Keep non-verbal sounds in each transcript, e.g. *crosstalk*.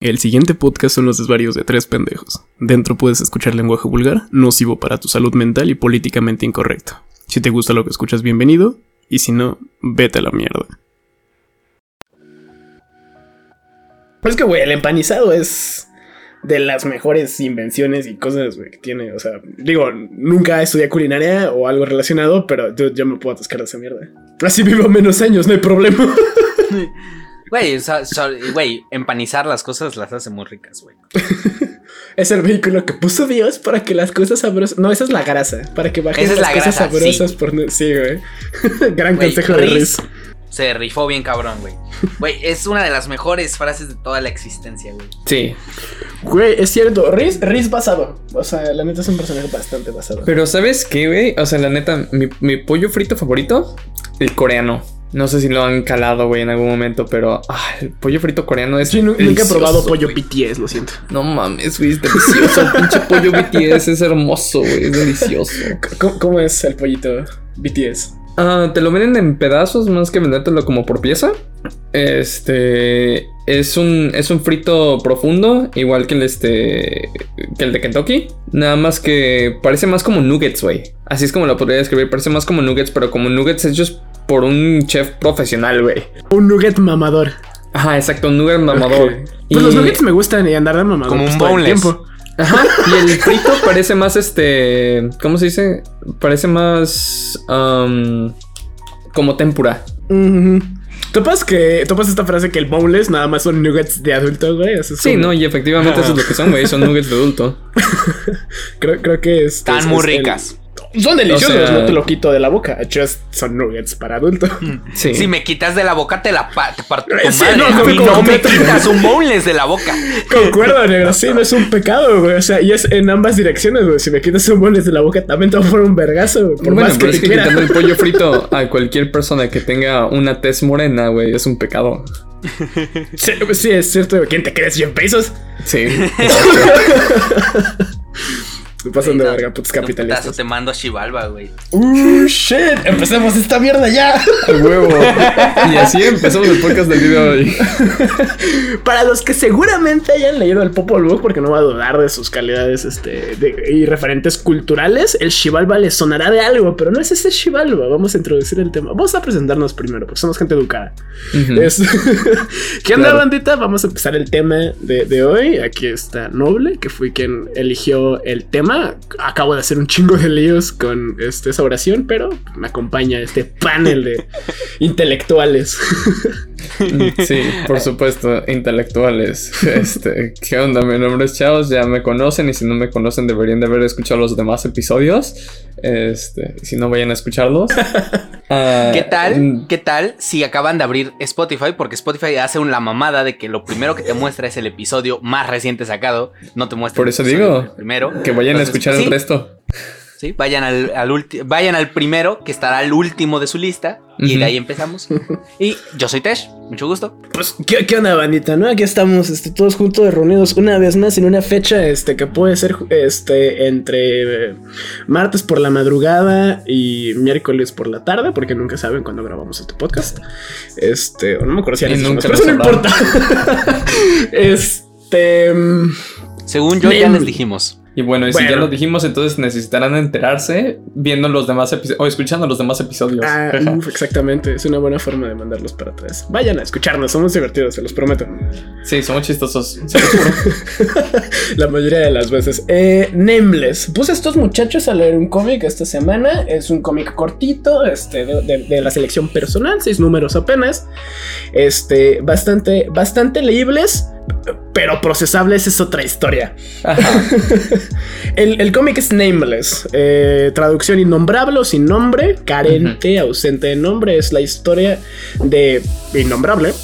El siguiente podcast son los desvarios de tres pendejos. Dentro puedes escuchar lenguaje vulgar, nocivo para tu salud mental y políticamente incorrecto. Si te gusta lo que escuchas, bienvenido, y si no, vete a la mierda. Pero es que, güey, el empanizado es de las mejores invenciones y cosas que tiene. O sea, digo, nunca estudié culinaria o algo relacionado, pero yo, yo me puedo atascar de esa mierda. Así vivo menos años, no hay problema. *laughs* Güey, o sea, güey, empanizar las cosas las hace muy ricas, güey. *laughs* es el vehículo que puso Dios para que las cosas sabrosas. No, esa es la grasa. Para que bajen Esa es las la cosas grasa, sabrosas sí. por. no- Sí, güey. *laughs* Gran consejo de Riz Riz. Se rifó bien cabrón, güey. *laughs* Güey, es una de las mejores frases de toda la existencia, güey. Sí, Güey, es cierto. Riz, Riz basado. O sea, la neta es un personaje bastante basado. pero ¿sabes qué, güey? O sea, la neta, mi, mi pollo frito favorito, el coreano. No sé si lo han calado, güey, en algún momento, pero ah, el pollo frito coreano es. Sí, nu- nunca he probado pollo. BTS, lo siento. No mames, güey, es delicioso. El pinche pollo BTS es hermoso, güey, es delicioso. *laughs* ¿Cómo, cómo es el pollito BTS? Ah, te lo venden en pedazos más que vendértelo como por pieza. Este es un es un frito profundo, igual que el este que el de Kentucky, nada más que parece más como nuggets, güey. Así es como lo podría describir, parece más como nuggets, pero como nuggets hechos por un chef profesional, güey. Un nugget mamador. Ajá, exacto, un nugget mamador. Pues los nuggets me gustan y andar de mamador. Como pues, un todo el boneless. tiempo. Ajá, *laughs* y el frito parece más este. ¿Cómo se dice? Parece más. am, como tempura. Ujú. ¿Topas que topas esta frase que el boneless nada más son nuggets de adulto, güey? Eso es Sí, como- no, y efectivamente eso es lo que son, güey. Son nuggets de adulto. *laughs* Creo, creo que es. Están es- muy es el- ricas. Son deliciosos, O sea- no te lo quito de la boca. Just son nuggets para adulto. Sí. Si me quitas de la boca, te la pa- te parto tu sí, madre. no, A no, mí como no me quitas un boneless de la boca. Concuerdo, negro. Sí, no es un pecado, güey. O sea, y es en ambas direcciones, güey. Si me quitas un boneless de la boca, también te voy a poner un vergazo, güey. Por bueno, más que pero te es que quitando el *laughs* pollo frito a cualquier persona que tenga una tez morena, güey, es un pecado. Sí, sí, es cierto. güey. ¿Quién te crees? ¿100 pesos? Sí. *laughs* Me pasan de verga, putos un putazo capitalistas. te mando a Chivalba, güey. Uh, shit. Empecemos esta mierda ya. A huevo. Y así *laughs* empezamos el podcast del video de hoy. Para los que seguramente hayan leído el Popol Vuh, porque no va a dudar de sus calidades este, de- y referentes culturales, el Shivalba les sonará de algo, pero no es ese Shivalba. Vamos a introducir el tema. Vamos a presentarnos primero, porque somos gente educada. Ujú. Es- *laughs* ¿Qué onda, Claro. bandita? Vamos a empezar el tema de, de hoy. Aquí está Noble, que fue quien eligió el tema. Acabo de hacer un chingo de líos con este, esa oración, pero me acompaña este panel de *laughs* intelectuales. *laughs* *laughs* Sí, por supuesto, intelectuales. *laughs* Este, ¿qué onda? Mi nombre es Chaos, ya me conocen y si no me conocen deberían de haber escuchado los demás episodios. Este, si no vayan a escucharlos. *laughs* Ah, ¿Qué tal? mm, ¿Qué tal si acaban de abrir Spotify? Porque Spotify hace una mamada de que lo primero que te muestra es el episodio más reciente sacado. No te muestra Por eso digo, primero. Que vayan a escuchar sí, el resto. Sí, vayan al, al vayan al primero, que estará al último de su lista. Y de ahí empezamos. y yo soy Tesh, mucho gusto. Pues, ¿qué, qué onda, bandita? ¿No? Aquí estamos este, todos juntos reunidos una vez más en una fecha este, que puede ser este, entre eh, martes por la madrugada y miércoles por la tarde, porque nunca saben cuándo grabamos este podcast. Este, o no me acuerdo si nunca pero eso no importa. *laughs* este. Según yo, ya les dijimos. Y bueno, y si ya lo dijimos, entonces necesitarán enterarse viendo los demás episodios o escuchando los demás episodios. Ah, exactamente, es una buena forma de mandarlos para atrás. Vayan a escucharnos, somos divertidos, se los prometo. Sí, somos chistosos. Se los juro. *laughs* La mayoría de las veces. Eh, Nameless. Puse a estos muchachos a leer un cómic esta semana. Es un cómic cortito, este, de, de- de la selección personal, seis números apenas. Este, bastante, bastante leíbles, pero procesables es otra historia. Ajá. *laughs* El, el cómic es Nameless. eh, traducción innombrable o sin nombre, carente, ausente de nombre. Es la historia de Innombrable. *laughs*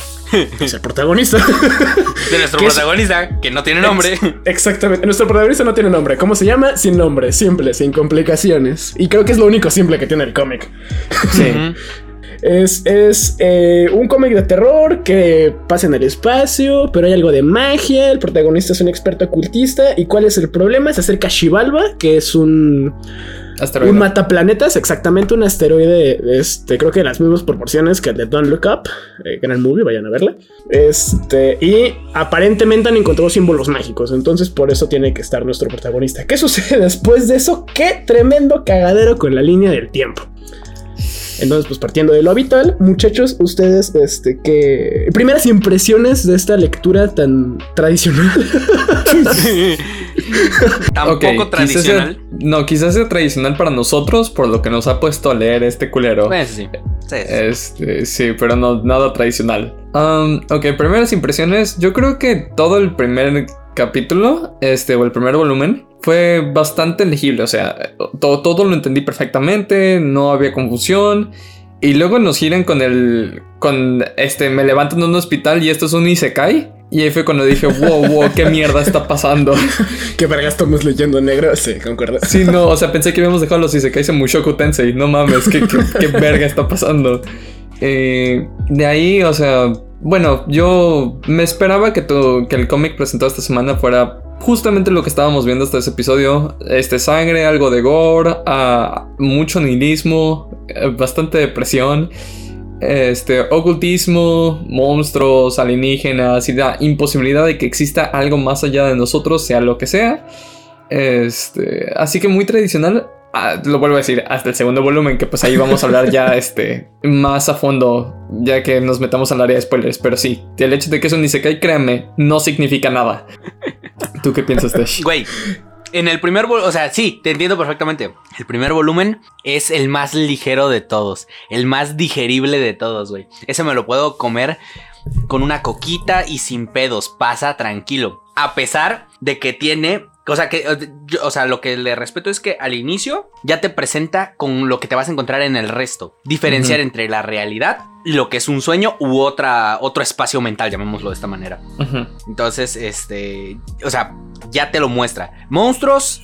Es el protagonista. De nuestro *laughs* protagonista, que no tiene nombre. Ex- exactamente. Nuestro protagonista no tiene nombre. ¿Cómo se llama? Sin nombre, simple, sin complicaciones. Y creo que es lo único simple que tiene el cómic. Sí. Es, es eh, un cómic de terror que pasa en el espacio, pero hay algo de magia. El protagonista es un experto ocultista. ¿Y cuál es el problema? Se acerca a Shivalba, que es un Asteroide. Un mataplanetas, exactamente un asteroide, este, creo que de las mismas proporciones que el de Don't Look Up, eh, gran movie, vayan a verla. Este, y aparentemente han encontrado símbolos mágicos, entonces por eso tiene que estar nuestro protagonista. ¿Qué sucede *laughs* después de eso? ¡Qué tremendo cagadero con la línea del tiempo! Entonces, pues partiendo de lo habitual, muchachos, ustedes, este, que primeras impresiones de esta lectura tan tradicional. *laughs* Tampoco quizás tradicional. sea- no, quizás sea tradicional para nosotros por lo que nos ha puesto a leer este culero. Pues sí. Sí, sí. Este, sí, pero no nada tradicional. Um, ok, primeras impresiones. Yo creo que todo el primer capítulo, este, o el primer volumen, fue bastante legible. O sea, todo, todo lo entendí perfectamente, no había confusión. Y luego nos giran con el. con este, me levantan en un hospital y esto es un Isekai. Y ahí fue cuando dije, *laughs* wow, wow, qué mierda está pasando. *laughs* ¿Qué verga estamos leyendo negro? Sí, concuerdo. Sí, no, o sea, pensé que habíamos dejado los Isekais en Mushoku Tensei. No mames, ¿qué, qué, qué verga está pasando? Eh, de ahí, o sea, bueno, yo me esperaba que, que el cómic presentado esta semana fuera justamente lo que estábamos viendo hasta ese episodio. Este, sangre, algo de gore, ah, mucho nihilismo, eh, bastante depresión. Este, ocultismo, monstruos, alienígenas y la imposibilidad de que exista algo más allá de nosotros, sea lo que sea. Este, así que muy tradicional. Ah, lo vuelvo a decir, hasta el segundo volumen, que pues ahí vamos a hablar ya *laughs* este, más a fondo, ya que nos metamos al área de spoilers. Pero sí, el hecho de que es un Isekai, créanme, no significa nada. *laughs* ¿Tú qué piensas, Tesh? Güey, en el primer volumen, o sea, sí, te entiendo perfectamente. El primer volumen es el más ligero de todos, el más digerible de todos, güey. Ese me lo puedo comer con una coquita y sin pedos, pasa tranquilo. A pesar de que tiene, o sea, que, yo- o sea, lo que le respeto es que al inicio ya te presenta con lo que te vas a encontrar en el resto. Diferenciar entre la realidad y lo que es un sueño u otra, otro espacio mental, llamémoslo de esta manera. Entonces, este, o sea, ya te lo muestra. Monstruos,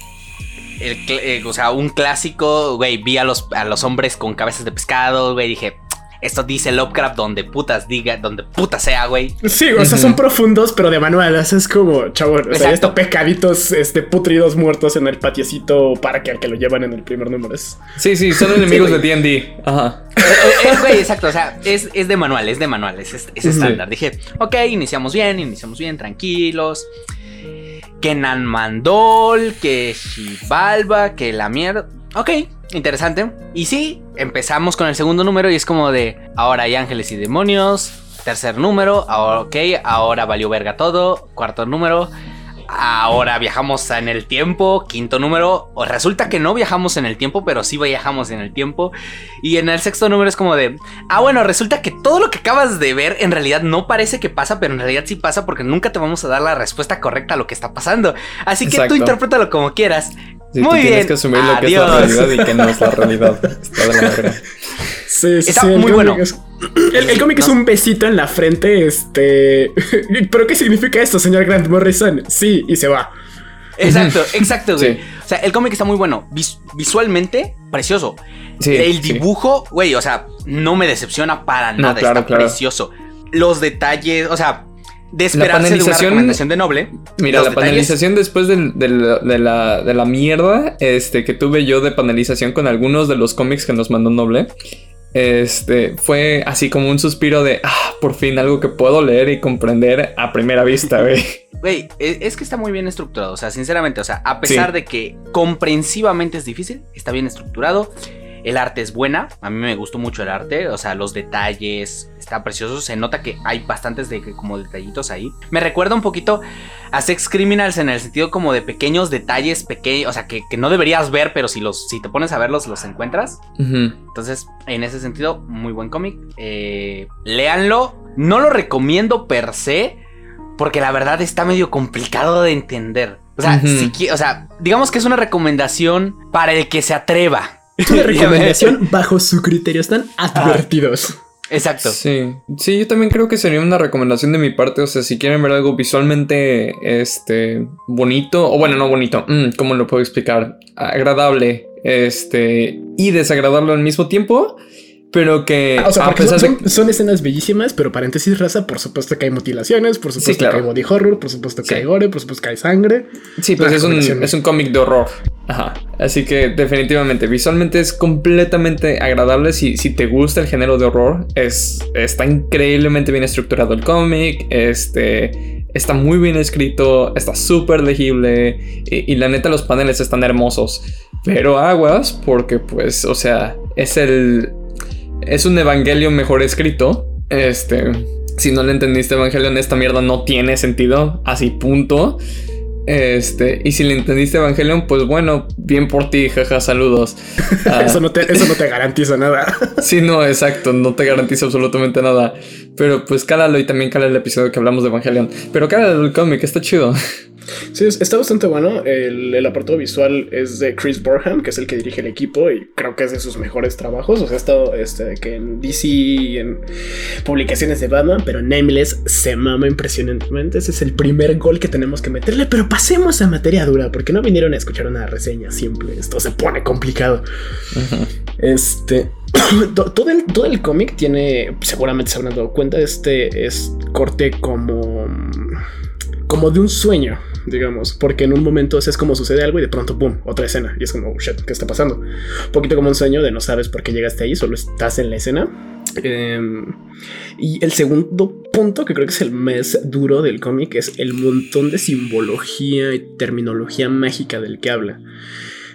el eh, o sea, un clásico, güey, vi a los, a los hombres con cabezas de pescado, güey, dije, esto dice Lovecraft donde putas diga, donde puta sea, güey. Sí, o sea, son profundos, pero de manual. O sea, es como, chavo, o sea, está pecaditos este, putridos muertos en el patiecito para que al que lo llevan en el primer número es. Sí, sí, son *laughs* enemigos de DD. Ajá. Eh, eh, eh, Güey, exacto, o sea, es, es de manual, es de manual, es, es- estándar. Dije, ok, iniciamos bien, iniciamos bien, tranquilos. Que Nanmandol, que Shivalba, que la mierda. Ok, interesante. Y sí, empezamos con el segundo número y es como de, ahora hay ángeles y demonios. Tercer número, ahora ok, ahora valió verga todo. Cuarto número, ahora viajamos en el tiempo. Quinto número, o resulta que no viajamos en el tiempo, pero sí viajamos en el tiempo. Y en el sexto número es como de, ah, bueno, resulta que todo lo que acabas de ver en realidad no parece que pasa, pero en realidad sí pasa porque nunca te vamos a dar la respuesta correcta a lo que está pasando. Así que Exacto. tú interprétalo como quieras. Sí, Muy tú tienes bien. que asumir lo que es la Adiós. realidad y que no es la realidad. *laughs* Está de la verga. Sí, sí, Está sí, muy bueno. es- el, el cómic es un besito en la frente, este. *laughs* ¿Pero qué significa esto, señor Grant Morrison? Sí, y se va. Exacto, exacto, güey. Sí. O sea, el cómic está muy bueno. Vis- visualmente, precioso. Sí, el sí. dibujo, güey, o sea, no me decepciona para No, nada. claro, está claro. precioso. Los detalles, o sea, de La esperarse de una panelización- recomendación de Noble. Mira, la detalles- panelización después de, la, de la mierda este, que tuve yo de panelización con algunos de los cómics que nos mandó Noble, este, fue así como un suspiro de, ah, por fin algo que puedo leer y comprender a primera vista, güey. *laughs* Güey, es, es que está muy bien estructurado. O sea, sinceramente, o sea, a pesar Sí. de que comprensivamente es difícil, está bien estructurado. El arte es buena. A mí me gustó mucho el arte. O sea, los detalles está precioso. Se nota que hay bastantes de como detallitos ahí. Me recuerda un poquito a Sex Criminals en el sentido como de pequeños detalles pequeños. O sea, que, que no deberías ver, pero si los, si te pones a verlos, los encuentras. Entonces, en ese sentido, muy buen cómic. Eh, léanlo. No lo recomiendo per se, porque la verdad está medio complicado de entender. O sea, Ujú. si qui- o sea, digamos que es una recomendación para el que se atreva. Es una *laughs* recomendación *laughs* bajo su criterio. Están advertidos. Exacto. Sí, sí, yo también creo que sería una recomendación de mi parte. O sea, si quieren ver algo visualmente este, bonito, o bueno, no bonito, mm, ¿cómo lo puedo explicar? Agradable este, y desagradable al mismo tiempo. Pero que Ah, o sea, a pesar son, de- son- son escenas bellísimas, pero paréntesis raza, por supuesto que hay mutilaciones, por supuesto claro. que hay body horror, por supuesto que Sí. hay gore, por supuesto que hay sangre. Sí, pues es un, es un cómic de horror. Ajá. Así que definitivamente, visualmente es completamente agradable. Si, si te gusta el género de horror, es, está increíblemente bien estructurado el cómic. Este, está muy bien escrito, está súper legible. Y, y la neta, los paneles están hermosos. Pero aguas, porque pues, o sea, es el... Es un Evangelion mejor escrito. Este... Si no le entendiste Evangelion, esta mierda no tiene sentido. Así punto. Este, y si le entendiste Evangelion, pues bueno, bien por ti, jaja, saludos. *laughs* Ah, Eso, no te, eso no te garantiza nada. *laughs* sí, no, exacto, no te garantizo absolutamente nada. Pero pues cálalo y también cala el episodio que hablamos de Evangelion. Pero cálalo el cómic, está chido. *laughs* Sí, es- está bastante bueno. El, el apartado visual es de Chris Borham, que es el que dirige el equipo y creo que es de sus mejores trabajos. O sea, ha estado este, que en DC y en publicaciones de Batman, pero Nameless se mama impresionantemente. Ese es el primer gol que tenemos que meterle. Pero pasemos a materia dura, porque no vinieron a escuchar una reseña simple. Esto se pone complicado. Este. *clears throat* to- todo el, todo el cómic tiene. Seguramente se habrán dado cuenta. Este es corte como. Como de un sueño, digamos. Porque en un momento es como sucede algo y de pronto, ¡pum! Otra escena. Y es como, oh shit, ¿qué está pasando? Un poquito como un sueño de no sabes por qué llegaste ahí, solo estás en la escena. Em, y el segundo punto, que creo que es el más duro del cómic, es el montón de simbología y terminología mágica del que habla.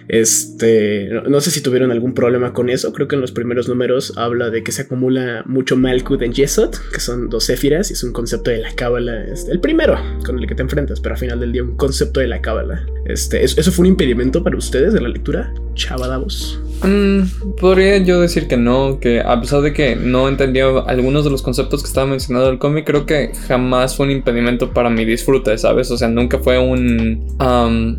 Este, no, sé si tuvieron algún problema con eso. Creo que en los primeros números habla de que se acumula mucho Malkud en Yesod, que son dos Éfiras, y es un concepto de la cábala. Es el primero con el que te enfrentas, pero al final del día, un concepto de la cábala. Este, ¿eso, ¿Eso fue un impedimento para ustedes de la lectura? Chavadavos. Mm, podría yo decir que no, que a pesar de que no entendía algunos de los conceptos que estaba mencionando el cómic, creo que jamás fue un impedimento para mi disfrute, ¿sabes? O sea, nunca fue un... um,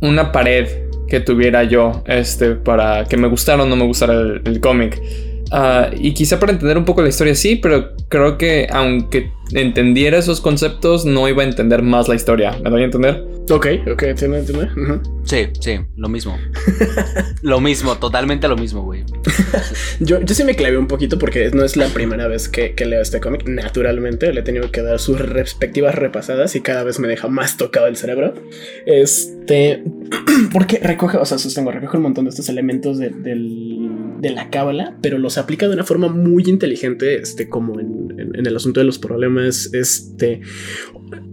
una pared que tuviera yo este, para que me gustara o no me gustara el, cómic. Ah, y quizá para entender un poco la historia sí, pero creo que aunque entendiera esos conceptos, no iba a entender más la historia. ¿Me doy a entender? Ok, ok, entiendo, entiendo. Sí, sí, lo mismo. *laughs* lo mismo, totalmente lo mismo, güey. *laughs* Yo, yo sí me clavé un poquito porque no es la primera vez que, que leo este cómic. Naturalmente, le he tenido que dar sus respectivas repasadas y cada vez me deja más tocado el cerebro. Este, *clears throat* porque recoge, o sea, sostengo, recoge un montón de estos elementos de, del- de la cábala, pero los aplica de una forma muy inteligente, este, como en, en- el asunto de los problemas, este,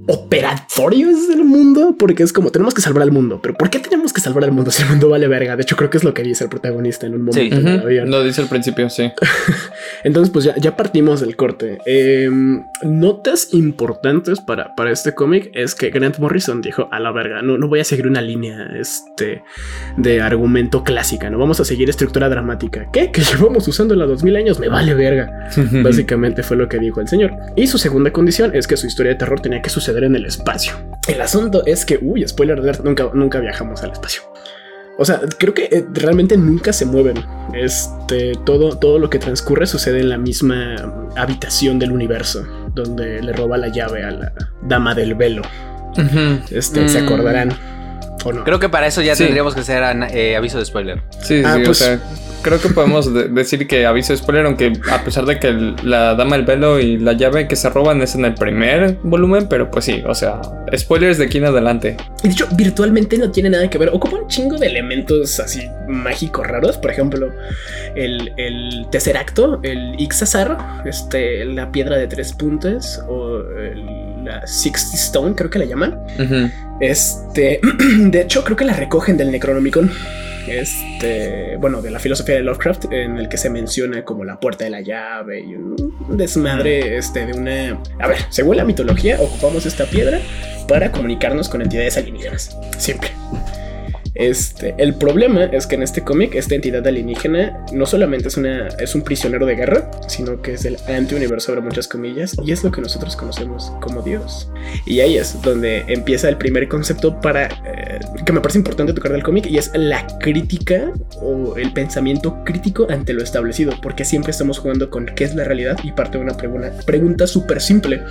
operatorios del mundo, porque es como tenemos que salvar al mundo, pero ¿por qué tenemos que salvar al mundo si el mundo vale verga? De hecho, creo que es lo que dice el protagonista en un momento Sí. en el Ujú, avión. Lo dice al principio, sí. *laughs* Entonces, pues ya, ya partimos del corte. Eh, notas importantes para, para este cómic es que Grant Morrison dijo a la verga, no, no voy a seguir una línea este, de argumento clásica, no vamos a seguir estructura dramática. ¿Qué? Que llevamos usando la 2000 años, me vale verga. *laughs* Básicamente fue lo que dijo el señor. Y su segunda condición es que su historia de terror tenía que suceder en el espacio. El asunto es que, uy, spoiler alert, nunca, nunca viajamos al espacio. O sea, creo que eh, realmente nunca se mueven. Este, todo, todo lo que transcurre sucede en la misma habitación del universo, donde le roba la llave a la dama del velo. Este, se Mm. acordarán. ¿O no? Creo que para eso ya Sí. tendríamos que hacer eh, aviso de spoiler. Sí, Ah, sí, pues- o sea, creo que podemos de- decir que aviso spoiler, aunque a pesar de que el- la dama del velo y la llave que se roban es en el primer volumen, pero pues sí, o sea, spoilers de aquí en adelante. Y de hecho, virtualmente no tiene nada que ver. Ocupa un chingo de elementos así mágicos raros. Por ejemplo, el, el tercer acto, el Ixazar, este, la piedra de tres puntas, o el- la Sixty Stone, creo que la llaman. Este, *clears throat* de hecho, creo que la recogen del Necronomicon. Este, bueno, de la filosofía de Lovecraft, en el que se menciona como la puerta de la llave y un desmadre, este, de una. A ver, según la mitología, ocupamos esta piedra para comunicarnos con entidades alienígenas. Siempre. Este, el problema es que en este cómic, esta entidad alienígena no solamente es, una, es un prisionero de guerra, sino que es el antiuniverso, sobre muchas comillas, y es lo que nosotros conocemos como Dios. Y ahí es donde empieza el primer concepto para eh, que me parece importante tocar del cómic y es la crítica o el pensamiento crítico ante lo establecido, porque siempre estamos jugando con qué es la realidad y parte de una pregunta, pregunta súper simple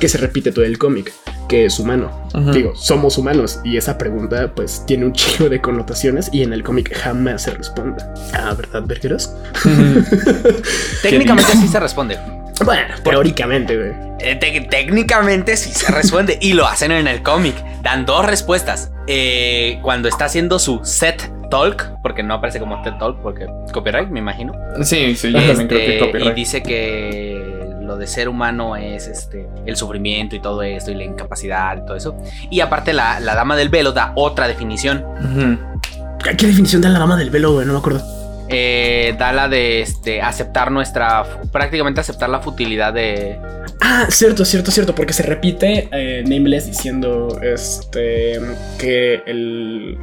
que se repite todo el cómic, ¿qué es humano? Digo, somos humanos y esa pregunta pues tiene un chico de connotaciones y en el cómic jamás se responde. Ah, ¿verdad, Bergeros? *laughs* Técnicamente sí se responde. Bueno, teóricamente, güey. Eh, técnicamente sí se responde y lo hacen en el cómic. Dan dos respuestas. Eh, cuando está haciendo su set talk, porque no aparece como TED talk, porque copyright, me imagino. Sí, sí, yo también creo que Este, copyright. Y dice que lo de ser humano es este el sufrimiento y todo esto y la incapacidad y todo eso. Y aparte la, la dama del velo da otra definición. ¿Qué definición da la dama del velo, güey? No me acuerdo. Eh, da la de este aceptar nuestra prácticamente aceptar la futilidad de Ah, cierto, cierto, cierto, porque se repite eh, Nameless diciendo este que el,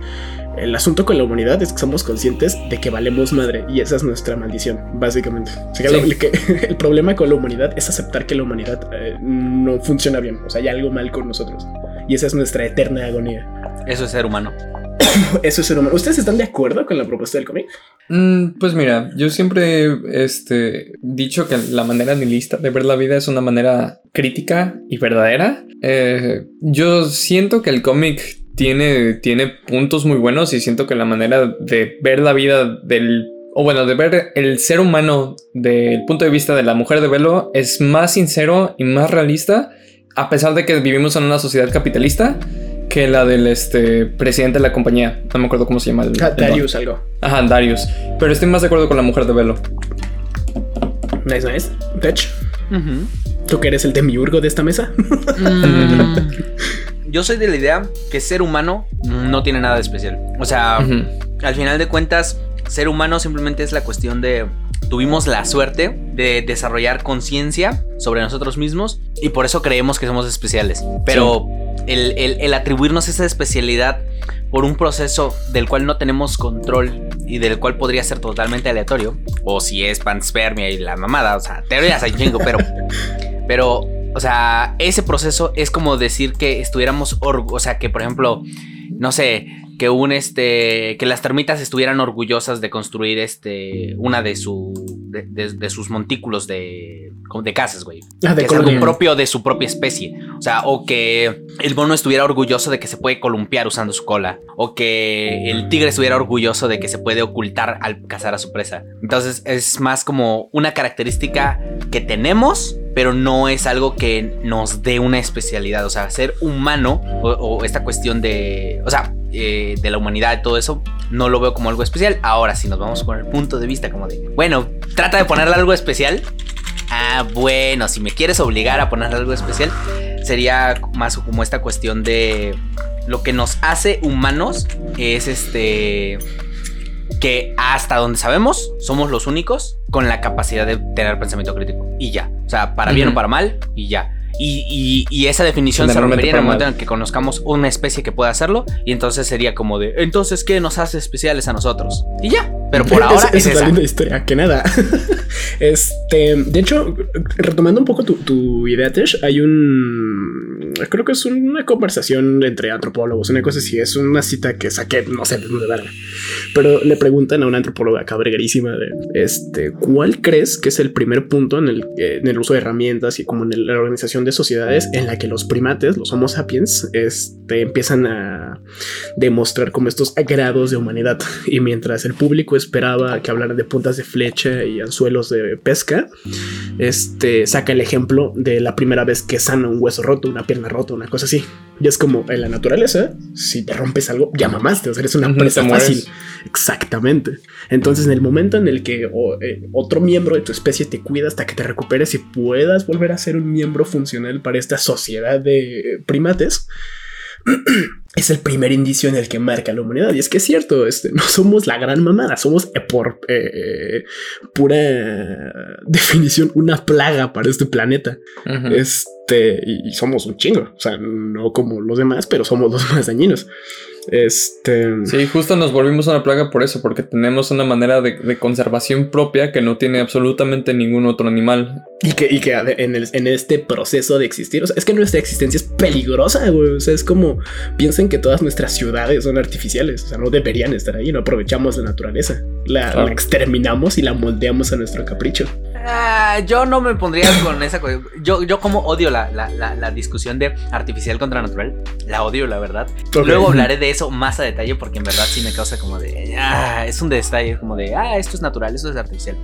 el asunto con la humanidad es que somos conscientes de que valemos madre y esa es nuestra maldición, básicamente. O sea, que Sí. lo- que *laughs* el problema con la humanidad es aceptar que la humanidad eh, no funciona bien, o sea, hay algo mal con nosotros. Y esa es nuestra eterna agonía. eso es ser humano. *coughs* Eso es ser humano. ¿Ustedes están de acuerdo con la propuesta del cómic? Mm, pues mira, yo siempre he este, dicho que la manera nihilista de ver la vida es una manera crítica y verdadera. Eh, yo siento que el cómic tiene, tiene puntos muy buenos y siento que la manera de ver la vida del... O bueno, de ver el ser humano del punto de vista de la mujer de velo es más sincero y más realista, a pesar de que vivimos en una sociedad capitalista, que la del este, presidente de la compañía. No me acuerdo cómo se llama. el- Ah, don. Darius, algo. Ajá, Darius. Pero estoy más de acuerdo con la mujer de velo. Nice, nice. Fetch, ¿tú que eres el demiurgo de esta mesa? Mm, yo soy de la idea que ser humano no tiene nada de especial. O sea, al final de cuentas, ser humano simplemente es la cuestión de tuvimos la suerte de desarrollar conciencia sobre nosotros mismos y por eso creemos que somos especiales. Pero el, el- el atribuirnos esa especialidad por un proceso del cual no tenemos control y del cual podría ser totalmente aleatorio, o si es panspermia y la mamada, o sea, teorías hay chingo, pero, *laughs* pero, o sea, ese proceso es como decir que estuviéramos, o sea, que por ejemplo, no sé, que un este que las termitas estuvieran orgullosas de construir este una de su de, de- de sus montículos de de casas, güey. Ah, de que es algo propio de su propia especie. O sea, o que el mono estuviera orgulloso de que se puede columpiar usando su cola. O que el tigre estuviera orgulloso de que se puede ocultar al cazar a su presa. Entonces es más como una característica que tenemos, pero no es algo que nos dé una especialidad. O sea, ser humano o, esta cuestión de... O sea, eh, de la humanidad y todo eso, no lo veo como algo especial. Ahora, si nos vamos con el punto de vista como de, bueno, trata de ponerle algo especial. Ah, bueno, si me quieres obligar a ponerle algo especial, sería más como esta cuestión de lo que nos hace humanos es este que hasta donde sabemos somos los únicos con la capacidad de tener pensamiento crítico y ya, o sea, para bien Ujú. o para mal y ya. Y, y- y esa definición se rompería en el momento en el que conozcamos una especie que pueda hacerlo y entonces sería como de, entonces, ¿qué nos hace especiales a nosotros? Y ya, pero por *laughs* ahora es, es la esa. linda historia, que nada. *laughs* este, de hecho, retomando un poco tu, tu idea, Tesh, hay un. Creo que es una conversación entre antropólogos, una cosa así. Es una cita que saqué, no sé de dónde verga. Pero le preguntan a una antropóloga cabreguerísima de este, ¿cuál crees que es el primer punto en el, en el uso de herramientas y como en la organización de sociedades en la que los primates, los Homo sapiens, este, empiezan a demostrar como estos grados de humanidad? Y mientras el público esperaba que hablaran de puntas de flecha y anzuelos de pesca, este saca el ejemplo de la primera vez que sana un hueso roto, una pierna rota, una cosa así. Y es como en la naturaleza, si te rompes algo, ya mamaste, o sea, eres una presa fácil. Exactamente. Entonces, en el momento en el que o, eh, otro miembro de tu especie te cuida hasta que te recuperes y puedas volver a ser un miembro funcional para esta sociedad de eh, primates, *clears throat* es el primer indicio en el que marca la humanidad. Y es que es cierto, este, no somos la gran mamada, somos eh, por eh, eh, pura definición una plaga para este planeta. Este, y, y somos un chingo. O sea, no como los demás, pero somos los más dañinos. Este. Sí, justo nos volvimos una plaga por eso, porque tenemos una manera de, de conservación propia que no tiene absolutamente ningún otro animal. Y que, y que en, el- en este proceso de existir, o sea, es que nuestra existencia es peligrosa, güey. O sea, es como piensen que todas nuestras ciudades son artificiales. O sea, no deberían estar ahí. No aprovechamos la naturaleza. La, Claro. la exterminamos y la moldeamos a nuestro capricho. Ah, yo no me pondría con esa cosa. Yo, yo como odio la, la, la, la discusión de artificial contra natural. La odio, la verdad. Luego hablaré de eso más a detalle porque en verdad sí me causa como de... Ah, es un detalle como de... Ah, esto es natural, esto es artificial.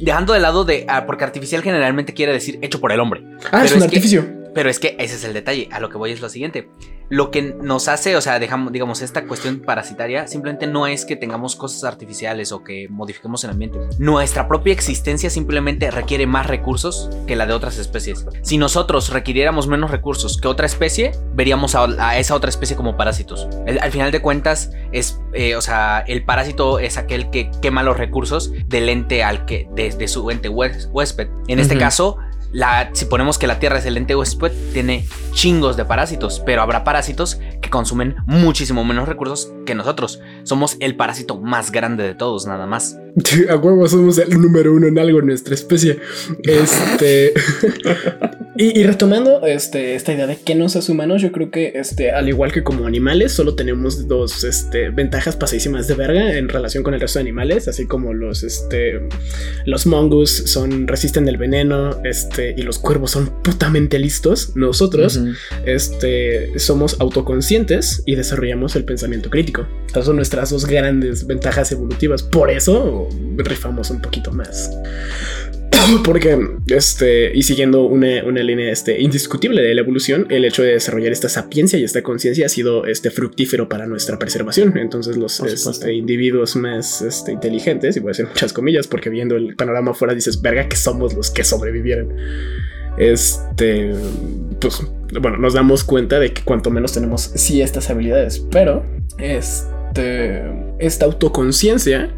Dejando de lado de... ah, porque artificial generalmente quiere decir hecho por el hombre. Ah, es un es que- artificio. Pero es que ese es el detalle. A lo que voy es lo siguiente. Lo que nos hace, o sea, dejamos, digamos, esta cuestión parasitaria, simplemente no es que tengamos cosas artificiales o que modifiquemos el ambiente. Nuestra propia existencia simplemente requiere más recursos que la de otras especies. Si nosotros requiriéramos menos recursos que otra especie, veríamos a, a esa otra especie como parásitos. El- al final de cuentas, es, eh, o sea, el parásito es aquel que quema los recursos del ente al que, de, de su ente hués- huésped. En este caso, la, si ponemos que la Tierra es el ente huésped, tiene chingos de parásitos, pero habrá parásitos que consumen muchísimo menos recursos que nosotros. Somos el parásito más grande de todos, nada más. A huevo somos el número uno en algo en nuestra especie. Este. *laughs* y, y retomando este, esta idea de que nos hace humanos, yo creo que este, al igual que como animales, solo tenemos dos este, ventajas pasadísimas de verga en relación con el resto de animales, así como los, este, los mongoose son, resisten el veneno, este, y los cuervos son putamente listos. Nosotros este, somos autoconscientes y desarrollamos el pensamiento crítico. Estas son nuestras dos grandes ventajas evolutivas. Por eso rifamos un poquito más. *clears throat* Porque, este, y siguiendo una, una línea este, indiscutible de la evolución, el hecho de desarrollar esta sapiencia y esta conciencia ha sido este, fructífero para nuestra preservación. Entonces, los este, individuos más este, inteligentes, y voy a hacer muchas comillas, porque viendo el panorama afuera dices, verga, que somos los que sobrevivieron. Este, pues, bueno, nos damos cuenta de que cuanto menos tenemos sí estas habilidades, pero este, esta autoconciencia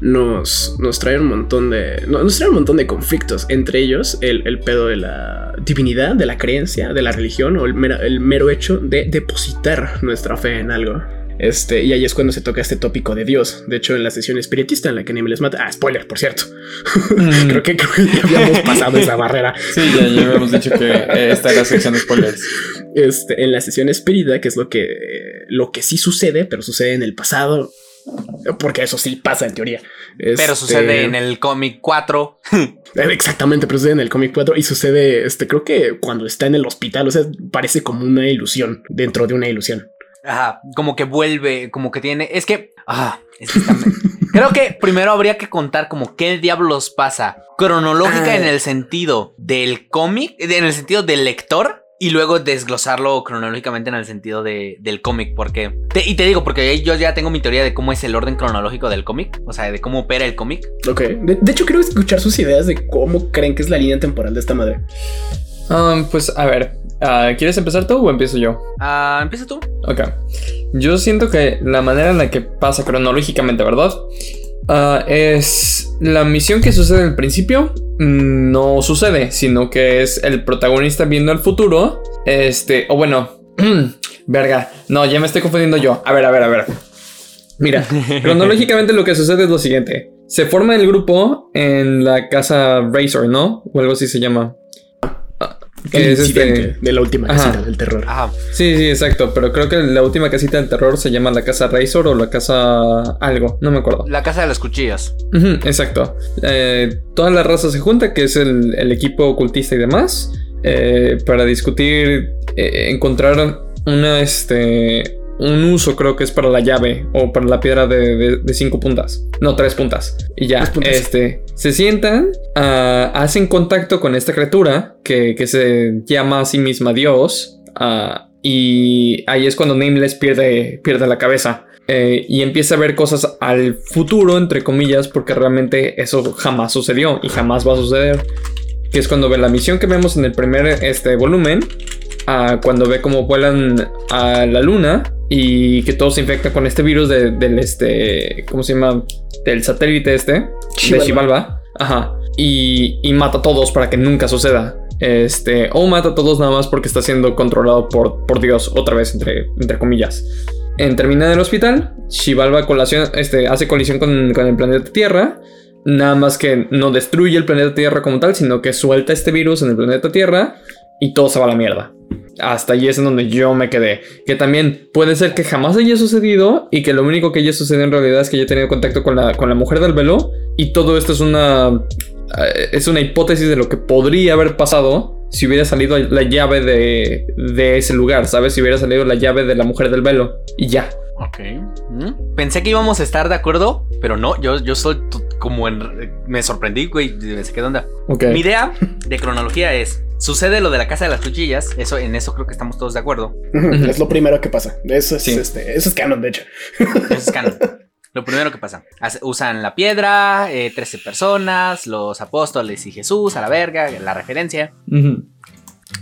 nos, nos trae un montón de, no- nos trae un montón de conflictos, entre ellos el, el pedo de la divinidad, de la creencia, de la religión o el mero, el mero hecho de depositar nuestra fe en algo. Este, y ahí es cuando se toca este tópico de Dios. De hecho, en la sesión espiritista en la que Neme les mata. Ah, spoiler, por cierto. *laughs* Mm. creo, que, creo que ya habíamos pasado esa barrera. Sí, ya, ya habíamos dicho que eh, esta era sección de spoilers. este, en la sesión espírita, que es lo que, eh, lo que sí sucede, pero sucede en el pasado, porque eso sí pasa en teoría. Pero Este, sucede en el cómic 4. *laughs* eh, Exactamente, pero sucede en el cómic 4 y sucede, este, creo que cuando está en el hospital, o sea, parece como una ilusión dentro de una ilusión. Ajá, como que vuelve, como que tiene. Es que. Ah, es que está- *laughs* Creo que primero habría que contar como qué diablos pasa. Cronológica Ah. en el sentido del cómic, en el sentido del lector. Y luego desglosarlo cronológicamente en el sentido de- del cómic. Porque. te- y te digo, porque yo ya tengo mi teoría de cómo es el orden cronológico del cómic. O sea, de cómo opera el cómic. Ok, de, de hecho, quiero escuchar sus ideas de cómo creen que es la línea temporal de esta madre. Um, pues a ver, ah, ¿quieres empezar tú o empiezo yo? Ah, empieza tú. Ok. Yo siento que la manera en la que pasa cronológicamente, ¿verdad? Ah, es la misión que sucede al principio mm, no sucede, sino que es el protagonista viendo el futuro. Este, o bueno, *clears throat* verga, no, ya me estoy confundiendo yo. A ver, a ver, a ver. Mira, *laughs* cronológicamente lo que sucede es lo siguiente. Se forma el grupo en la casa Razor, ¿no? O algo así se llama. Ah, El que es incidente este- de la última Ajá. casita del terror. Ajá. Sí, sí, exacto. Pero creo que la última casita del terror se llama la casa Razor o la casa algo, no me acuerdo. La casa de las cuchillas. Exacto. Eh, toda la raza se junta, que es el, el equipo ocultista y demás, eh, para discutir, eh, encontrar una, este, un uso, creo que es para la llave o para la piedra de, de- de cinco puntas. No, tres puntas. Y ya, puntas. este, se sientan, ah, hacen contacto con esta criatura que, que se llama a sí misma Dios. ah, y ahí es cuando Nameless pierde, pierde la cabeza. Eh, y empieza a ver cosas al futuro, entre comillas, porque realmente eso jamás sucedió y jamás va a suceder. Que es cuando ve la misión que vemos en el primer este, volumen, a cuando ve cómo vuelan a la luna y que todo se infecta con este virus de- del este, ¿cómo se llama? Del satélite este, de. Xibalba. Ajá. Y, y mata a todos para que nunca suceda. Este, o mata a todos nada más porque está siendo controlado por, por Dios, otra vez, entre, entre comillas. En terminar el hospital, colación- este, hace colisión con, con el planeta Tierra. Nada más que no destruye el planeta Tierra como tal, sino que suelta este virus en el planeta Tierra y todo se va a la mierda. Hasta allí es en donde yo me quedé. Que también puede ser que jamás haya sucedido y que lo único que haya sucedido en realidad es que haya tenido contacto con la, con la mujer del velo y todo esto es una eh, es una hipótesis de lo que podría haber pasado si hubiera salido la llave de, de ese lugar, ¿sabes? Si hubiera salido la llave de la mujer del velo y ya. Ok. Mm. Pensé que íbamos a estar de acuerdo, pero no, yo, yo soy como en... Me sorprendí, güey, me saqué de onda. Ok. Mi idea de cronología es... Sucede lo de la casa de las cuchillas, eso, en eso creo que estamos todos de acuerdo. Es lo primero que pasa. Eso es, Sí. este, eso es canon, de hecho. Eso es canon. *laughs* Lo primero que pasa. Usan la piedra, eh, 13 personas, los apóstoles y Jesús, a la verga, la referencia.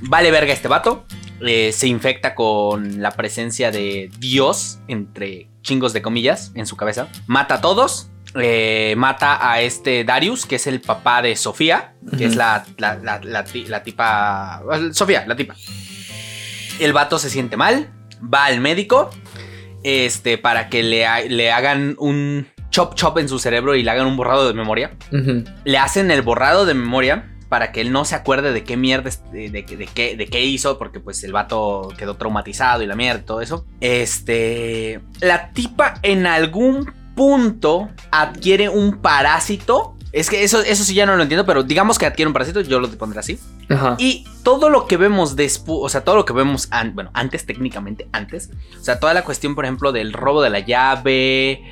Vale verga este vato. eh, se infecta con la presencia de Dios, entre chingos de comillas, en su cabeza. Mata a todos. eh, mata a este Darius, que es el papá de Sofía, que es la, la, la- la ti- la tipa... Sofía, la tipa. El vato se siente mal, va al médico, este, para que le, le hagan un chop chop en su cerebro y le hagan un borrado de memoria le hacen el borrado de memoria para que él no se acuerde de qué mierda, de, de- de qué, de qué hizo, porque pues el vato quedó traumatizado y la mierda y todo eso. Este, la tipa en algún punto adquiere un parásito. Es que eso, eso sí ya no lo entiendo, pero digamos que adquiere un parásito, yo lo pondré así. Ajá. Y todo lo que vemos después, o sea, todo lo que vemos, an- bueno, antes, técnicamente antes, o sea, toda la cuestión, por ejemplo, del robo de la llave,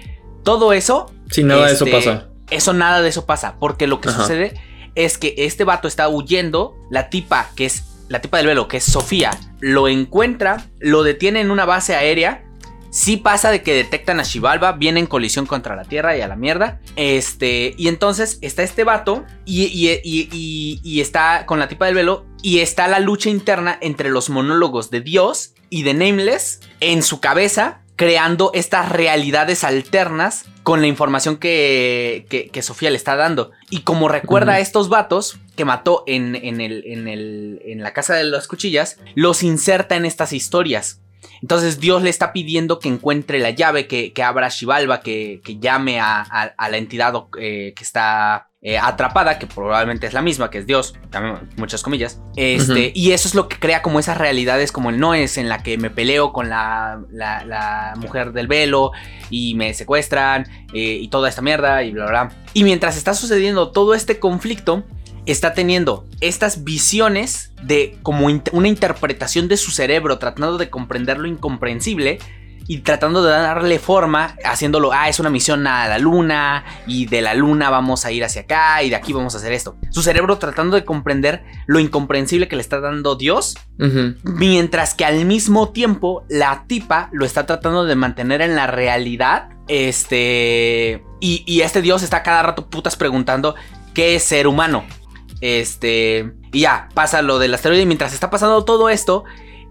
todo eso, Sí, nada de eso este, pasa. Eso nada de eso pasa, porque lo que Ajá. sucede es que este vato está huyendo, la tipa que es la tipa del velo, que es Sofía, lo encuentra, lo detiene en una base aérea. Sí pasa de que detectan a Shivalba, viene en colisión contra la Tierra y a la mierda. Este, y entonces está este vato y, y- y- y- y está con la tipa del velo y está la lucha interna entre los monólogos de Dios y de Nameless en su cabeza, creando estas realidades alternas con la información que, que, que Sofía le está dando. Y como recuerda a estos vatos que mató en, en, el, en, el, en la casa de las cuchillas, los inserta en estas historias. Entonces Dios le está pidiendo que encuentre la llave, que, que abra Shivalba, que, que llame a, a- a la entidad eh, que está eh, atrapada, que probablemente es la misma, que es Dios, también muchas comillas. Este. Y eso es lo que crea como esas realidades como el Noes, en la que me peleo con la, la- la mujer del velo y me secuestran eh, y toda esta mierda y bla, bla, bla. Y mientras está sucediendo todo este conflicto, está teniendo estas visiones de como una interpretación de su cerebro, tratando de comprender lo incomprensible y tratando de darle forma, haciéndolo, ah, es una misión a la luna y de la luna vamos a ir hacia acá y de aquí vamos a hacer esto. Su cerebro tratando de comprender lo incomprensible que le está dando Dios, mientras que al mismo tiempo la tipa lo está tratando de mantener en la realidad. Este. Y, y este Dios está cada rato putas preguntando qué es ser humano. Este. Y ya, pasa lo del asteroide. Y mientras está pasando todo esto.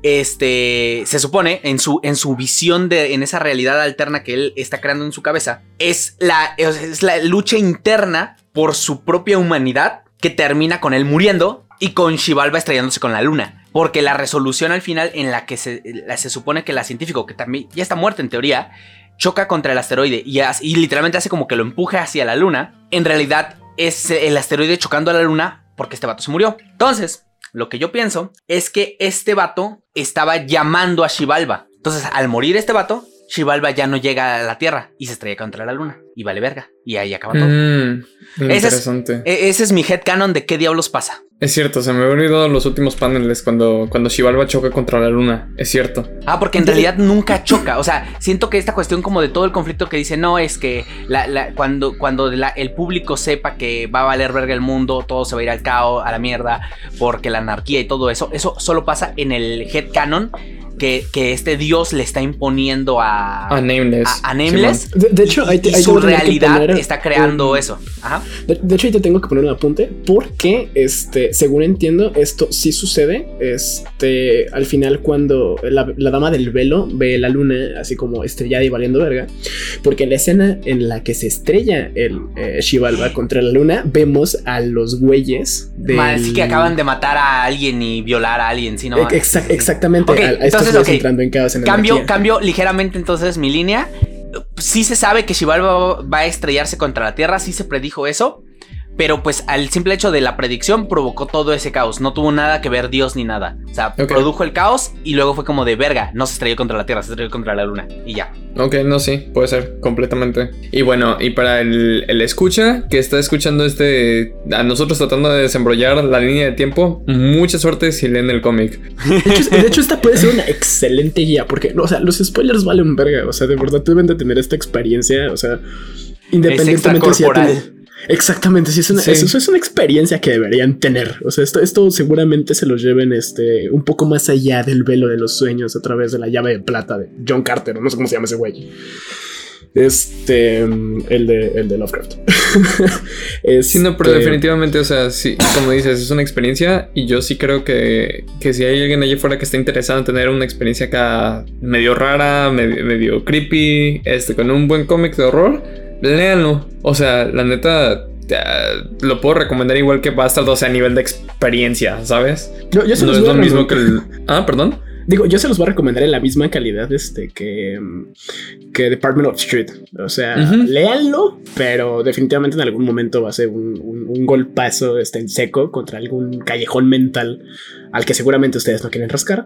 Este. Se supone. En su, en su visión de. En esa realidad alterna que él está creando en su cabeza. Es la. Es la lucha interna. Por su propia humanidad. Que termina con él muriendo. Y con Shivalba estrellándose con la luna. Porque la resolución al final. En la que se, se supone que la científico. Que también ya está muerta en teoría. Choca contra el asteroide. Y, hace- y literalmente hace como que lo empuje hacia la luna. En realidad. Es el asteroide chocando a la luna. Porque este vato se murió. Entonces. Lo que yo pienso es que este vato estaba llamando a Shivalba. Entonces, al morir este vato, Shivalba ya no llega a la Tierra y se estrella contra la Luna. Y vale verga. Y ahí acaba todo. Mm, Ese es- interesante. E- ese es mi headcanon de qué diablos pasa. Es cierto, se me había olvidado los últimos paneles cuando, cuando choca contra la luna. Es cierto. Ah, porque en realidad nunca choca. O sea, siento que esta cuestión como de todo el conflicto que dice, no, es que la- la- cuando, cuando la- el público sepa que va a valer verga el mundo, todo se va a ir al caos, a la mierda, porque la anarquía y todo eso, eso solo pasa en el headcanon que, que este dios le está imponiendo a, A Nameless. a, a Nameless. De, de hecho, ahí te, y ahí su realidad poner está creando un- eso. Ajá. De, de hecho, ahí te tengo que poner un apunte porque, este, según entiendo, esto sí sucede. Este, al final, cuando la, la dama del velo ve la luna así como estrellada y valiendo verga, porque en la escena en la que se estrella el eh, Shivalba contra la luna, vemos a los güeyes de. Sí que acaban de matar a alguien y violar a alguien, ¿sí? No, Exa- exactamente. Ok, a, a estos entonces, güeyes ok. entrando en caos en Cambio, cambio ligeramente entonces mi línea. Sí se sabe que Shivalba va a estrellarse contra la Tierra, sí se predijo eso. Pero pues al simple hecho de la predicción provocó todo ese caos. No tuvo nada que ver Dios ni nada. O sea, produjo el caos y luego fue como de verga. No se estrelló contra la Tierra, se estrelló contra la Luna. Y ya. Ok, no, sí, puede ser, completamente. Y bueno, y para el, el escucha que está escuchando este, a nosotros tratando de desembrollar la línea de tiempo, mucha suerte si leen el cómic. De hecho, de hecho, esta puede ser una excelente guía porque, o sea, los spoilers valen verga. O sea, de verdad deben de tener esta experiencia. O sea, independientemente si ya extracorporal. Exactamente, sí, es una, Sí. eso es una experiencia que deberían tener. O sea, esto, esto seguramente se lo lleven este, un poco más allá del velo de los sueños a través de la llave de plata de John Carter, no sé cómo se llama ese güey. Este, el de, el de Lovecraft. *laughs* Sí, no, pero Este, definitivamente, o sea, sí, como dices, es una experiencia y yo sí creo que, que si hay alguien allá afuera que está interesado en tener una experiencia acá medio rara, medio, medio creepy, este, con un buen cómic de horror, léanlo. O sea, la neta, lo puedo recomendar igual que Bastard, o sea, a nivel de experiencia, ¿sabes? Yo, yo se No los es lo mismo que el... Ah, perdón. Digo, yo se los voy a recomendar en la misma calidad este, que, mm, que Department of Street. O sea, Ujú. léanlo, pero definitivamente en algún momento va a ser un, un- un golpazo este, en seco contra algún callejón mental al que seguramente ustedes no quieren rascar.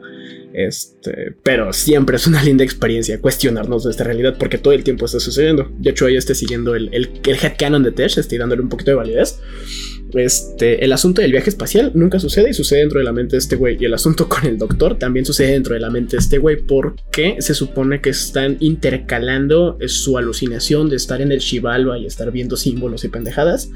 Este, pero siempre es una *laughs* linda experiencia cuestionarnos de esta realidad porque todo el tiempo está sucediendo. De hecho, estoy siguiendo el, el, el headcanon de Tesh, estoy dándole un poquito de validez. Este, el asunto del viaje espacial nunca sucede y sucede dentro de la mente de este güey. Y el asunto con el doctor también sucede dentro de la mente de este güey porque se supone que están intercalando su alucinación de estar en el Shivalba y estar viendo símbolos y pendejadas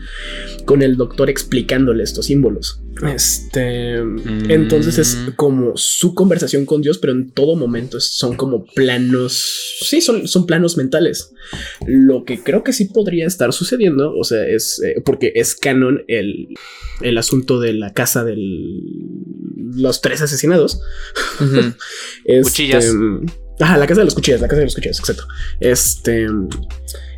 con el doctor explicándole estos símbolos. Este, entonces es como su conversación con Dios, pero en todo momento son como planos, sí, son, son planos mentales. Lo que creo que sí podría estar sucediendo, o sea, es eh, porque es canon el, el asunto de la casa de los tres asesinados. *laughs* Este, Cuchillas. Ajá, la casa de los cuchillas, la casa de los cuchillas, exacto. Este.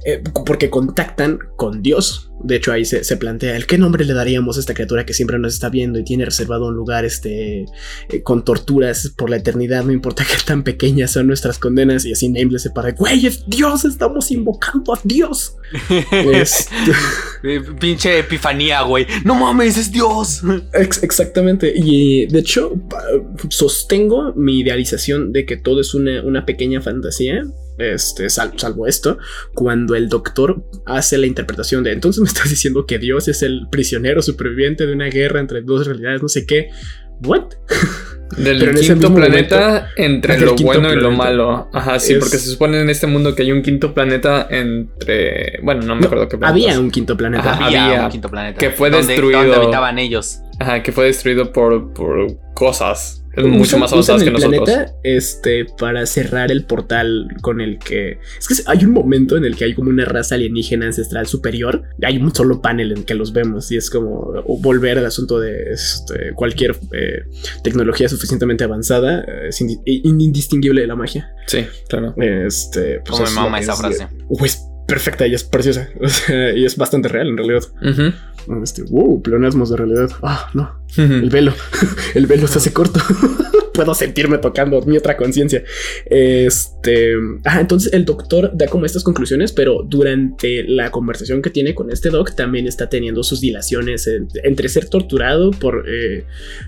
eh, porque contactan con Dios. De hecho, ahí se, se plantea el qué nombre le daríamos a esta criatura que siempre nos está viendo y tiene reservado un lugar este, eh, con torturas por la eternidad. No importa *laughs* qué tan pequeñas son nuestras condenas. Y así Nameless se para, güey, es Dios, estamos invocando a Dios. *laughs* Este, *laughs* Eh, Pinche epifanía, güey. No mames, es Dios. Ex- exactamente. Y de hecho, sostengo mi idealización de que todo es una, una pequeña fantasía. Este, sal- salvo esto, cuando el doctor hace la interpretación de entonces me estás diciendo que Dios es el prisionero superviviente de una guerra entre dos realidades, no sé qué. What? *laughs* Del Pero quinto planeta entre lo bueno y lo malo. Ajá, sí, Es- porque se supone en este mundo que hay un quinto planeta entre. Bueno, no me No, acuerdo qué planeta. había un quinto planeta. Ajá. había, había- un quinto planeta. que fue donde- destruido. Donde habitaban ellos. Ajá, que fue destruido por, por cosas Usan- mucho más avanzadas que el nosotros. planeta este para cerrar el portal con el que es que hay un momento en el que hay como una raza alienígena ancestral superior hay un solo panel en que los vemos y es como volver al asunto de este, cualquier eh, tecnología suficientemente avanzada eh, es indi- in- indistinguible de la magia Sí, claro. este pues Como es me mama esa es- frase. uh, es perfecta y es preciosa *laughs* y es bastante real en realidad Ujú. Este wow pleonasmos de realidad ah no el velo, *laughs* el velo se hace corto. *laughs* Puedo sentirme tocando mi otra conciencia. Este, ah, entonces el doctor da como estas conclusiones, pero durante la conversación que tiene con este doc también está teniendo sus dilaciones en- entre ser torturado por eh,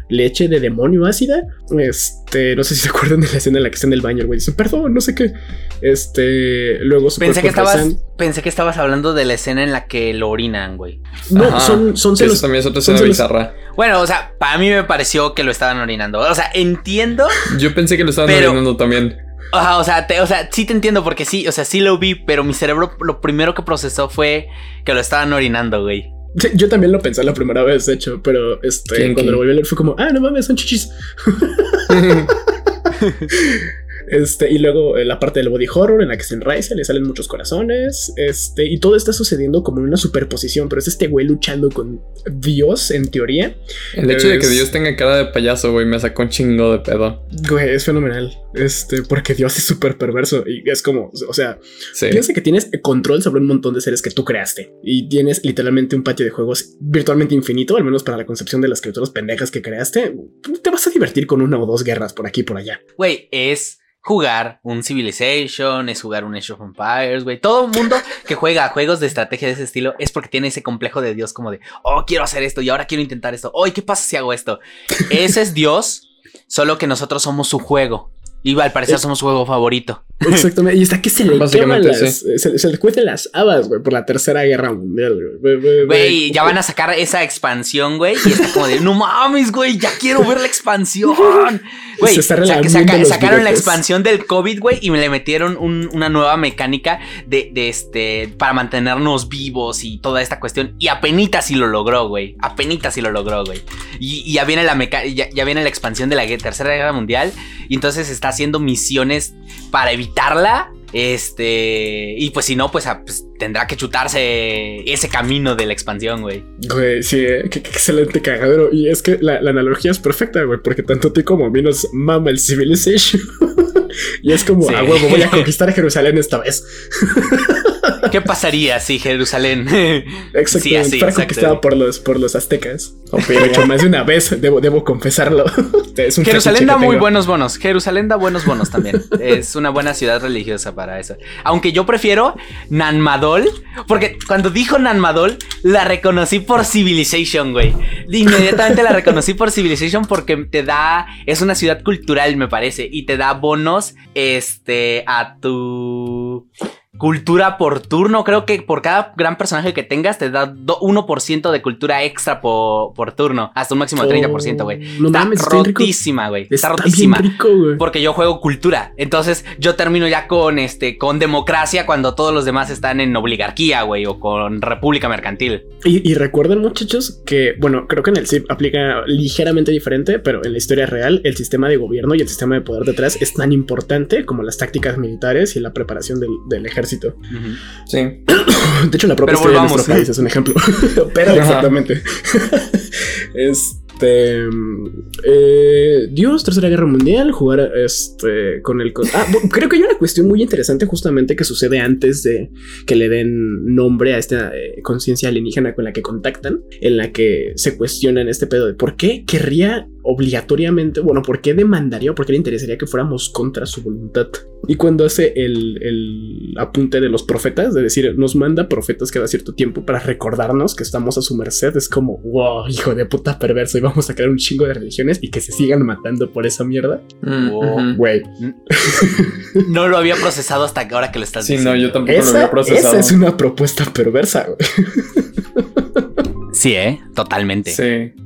leche de demonio ácida. Este, no sé si se acuerdan de la escena en la que está en el baño, el güey dice, perdón, no sé qué. Este, luego su Pensé que estabas, rezan- pensé que estabas hablando de la escena en la que lo orinan, güey. No, Ajá. Son, son Sí, celos. eso también es otra escena celos- bizarra. Bueno, o sea, para mí me pareció que lo estaban orinando. O sea, entiendo. Yo pensé que lo estaban Pero- orinando también. Ajá, o sea, te- o sea, sí te entiendo porque sí, o sea, sí lo vi, pero mi cerebro lo primero que procesó fue que lo estaban orinando, güey. Sí, yo también lo pensé la primera vez, de hecho, pero este, ¿Quién, cuando lo volví a leer fue como, ah, no mames, son chichis. *laughs* *laughs* *laughs* Este, y luego eh, la parte del body horror en la que se enraiza, le salen muchos corazones. Este, y todo está sucediendo como en una superposición, pero es este güey luchando con Dios en teoría. El hecho de que Dios tenga cara de payaso, güey, me sacó un chingo de pedo. Güey, es fenomenal. Este, porque Dios es súper perverso y es como, o sea, Sí. piensa que tienes control sobre un montón de seres que tú creaste y tienes literalmente un patio de juegos virtualmente infinito, al menos para la concepción de las criaturas pendejas que creaste. Te vas a divertir con una o dos guerras por aquí y por allá. Güey, es jugar un Civilization, es jugar un Age of Empires, güey. Todo mundo que juega juegos de estrategia de ese estilo es porque tiene ese complejo de Dios como de, oh, quiero hacer esto y ahora quiero intentar esto. Oh, ¿qué pasa si hago esto? Ese es Dios, solo que nosotros somos su juego. Y al parecer somos su juego favorito. Exactamente. Y está que se le queman las, se, se, le cuecen las habas, güey, por la tercera guerra mundial, güey. Güey, ya van a sacar esa expansión, güey. Y está como de, no mames, güey, ya quiero ver la expansión. *laughs* Güey, sacaron la expansión del COVID, güey, y me le metieron una nueva mecánica de, de, este, para mantenernos vivos y toda esta cuestión. Y apenas si lo logró, güey. Apenas si lo logró, güey. Y, ya viene la ya, ya viene la expansión de la tercera guerra mundial. Y entonces está haciendo misiones para evitarla. Este. Y pues si no, pues, pues, tendrá que chutarse ese camino de la expansión, güey. Güey, sí, eh, qué, excelente cagadero. Y es que la, analogía es perfecta, güey, porque tanto a ti como a mí nos mama el Civilization. *laughs* y es como, a huevo, voy a conquistar Jerusalén esta vez. *laughs* ¿Qué pasaría si Jerusalén *laughs* Exactamente, fue conquistada por los, por los aztecas? Pero hecho más de una vez, debo, debo confesarlo. Jerusalén da muy buenos bonos. Jerusalén da buenos bonos también. es una buena ciudad religiosa para eso. Aunque yo prefiero Nanmadol, porque cuando dijo Nanmadol, la reconocí por Civilization, güey. Inmediatamente la reconocí por Civilization porque te da. Es una ciudad cultural, me parece. Y te da bonos este, a tu cultura por turno. Creo que por cada gran personaje que tengas te da 1% de cultura extra por, por, turno. Hasta un máximo de 30%, güey. No está rotísima, güey. Está, rotísima. porque yo juego cultura. Entonces yo termino ya con este con democracia cuando todos los demás están en oligarquía, güey, o con república mercantil. Y, recuerden, muchachos, que, bueno, creo que en el CIP aplica ligeramente diferente, pero en la historia real, el sistema de gobierno y el sistema de poder detrás es tan importante como las tácticas militares y la preparación del, del ejército Sí. *coughs* De hecho, la propia historia de nuestro país es un ejemplo. *laughs* Pero exactamente. *laughs* es este. Eh, Dios, Tercera Guerra Mundial, jugar este, con el. Ah, creo que hay una cuestión muy interesante justamente que sucede antes de que le den nombre a esta eh, conciencia alienígena con la que contactan, en la que se cuestionan este pedo de por qué querría obligatoriamente, bueno, por qué demandaría o por qué le interesaría que fuéramos contra su voluntad. Y cuando hace el, el apunte de los profetas, de decir, nos manda profetas cada cierto tiempo para recordarnos que estamos a su merced, es como, wow, hijo de puta perverso vamos a crear un chingo de religiones y que se sigan matando por esa mierda. Mm, güey. No lo había procesado hasta ahora que lo estás diciendo. Sí, no, yo tampoco lo había procesado. Esa es una propuesta perversa, güey. Sí, ¿eh? Totalmente. Sí.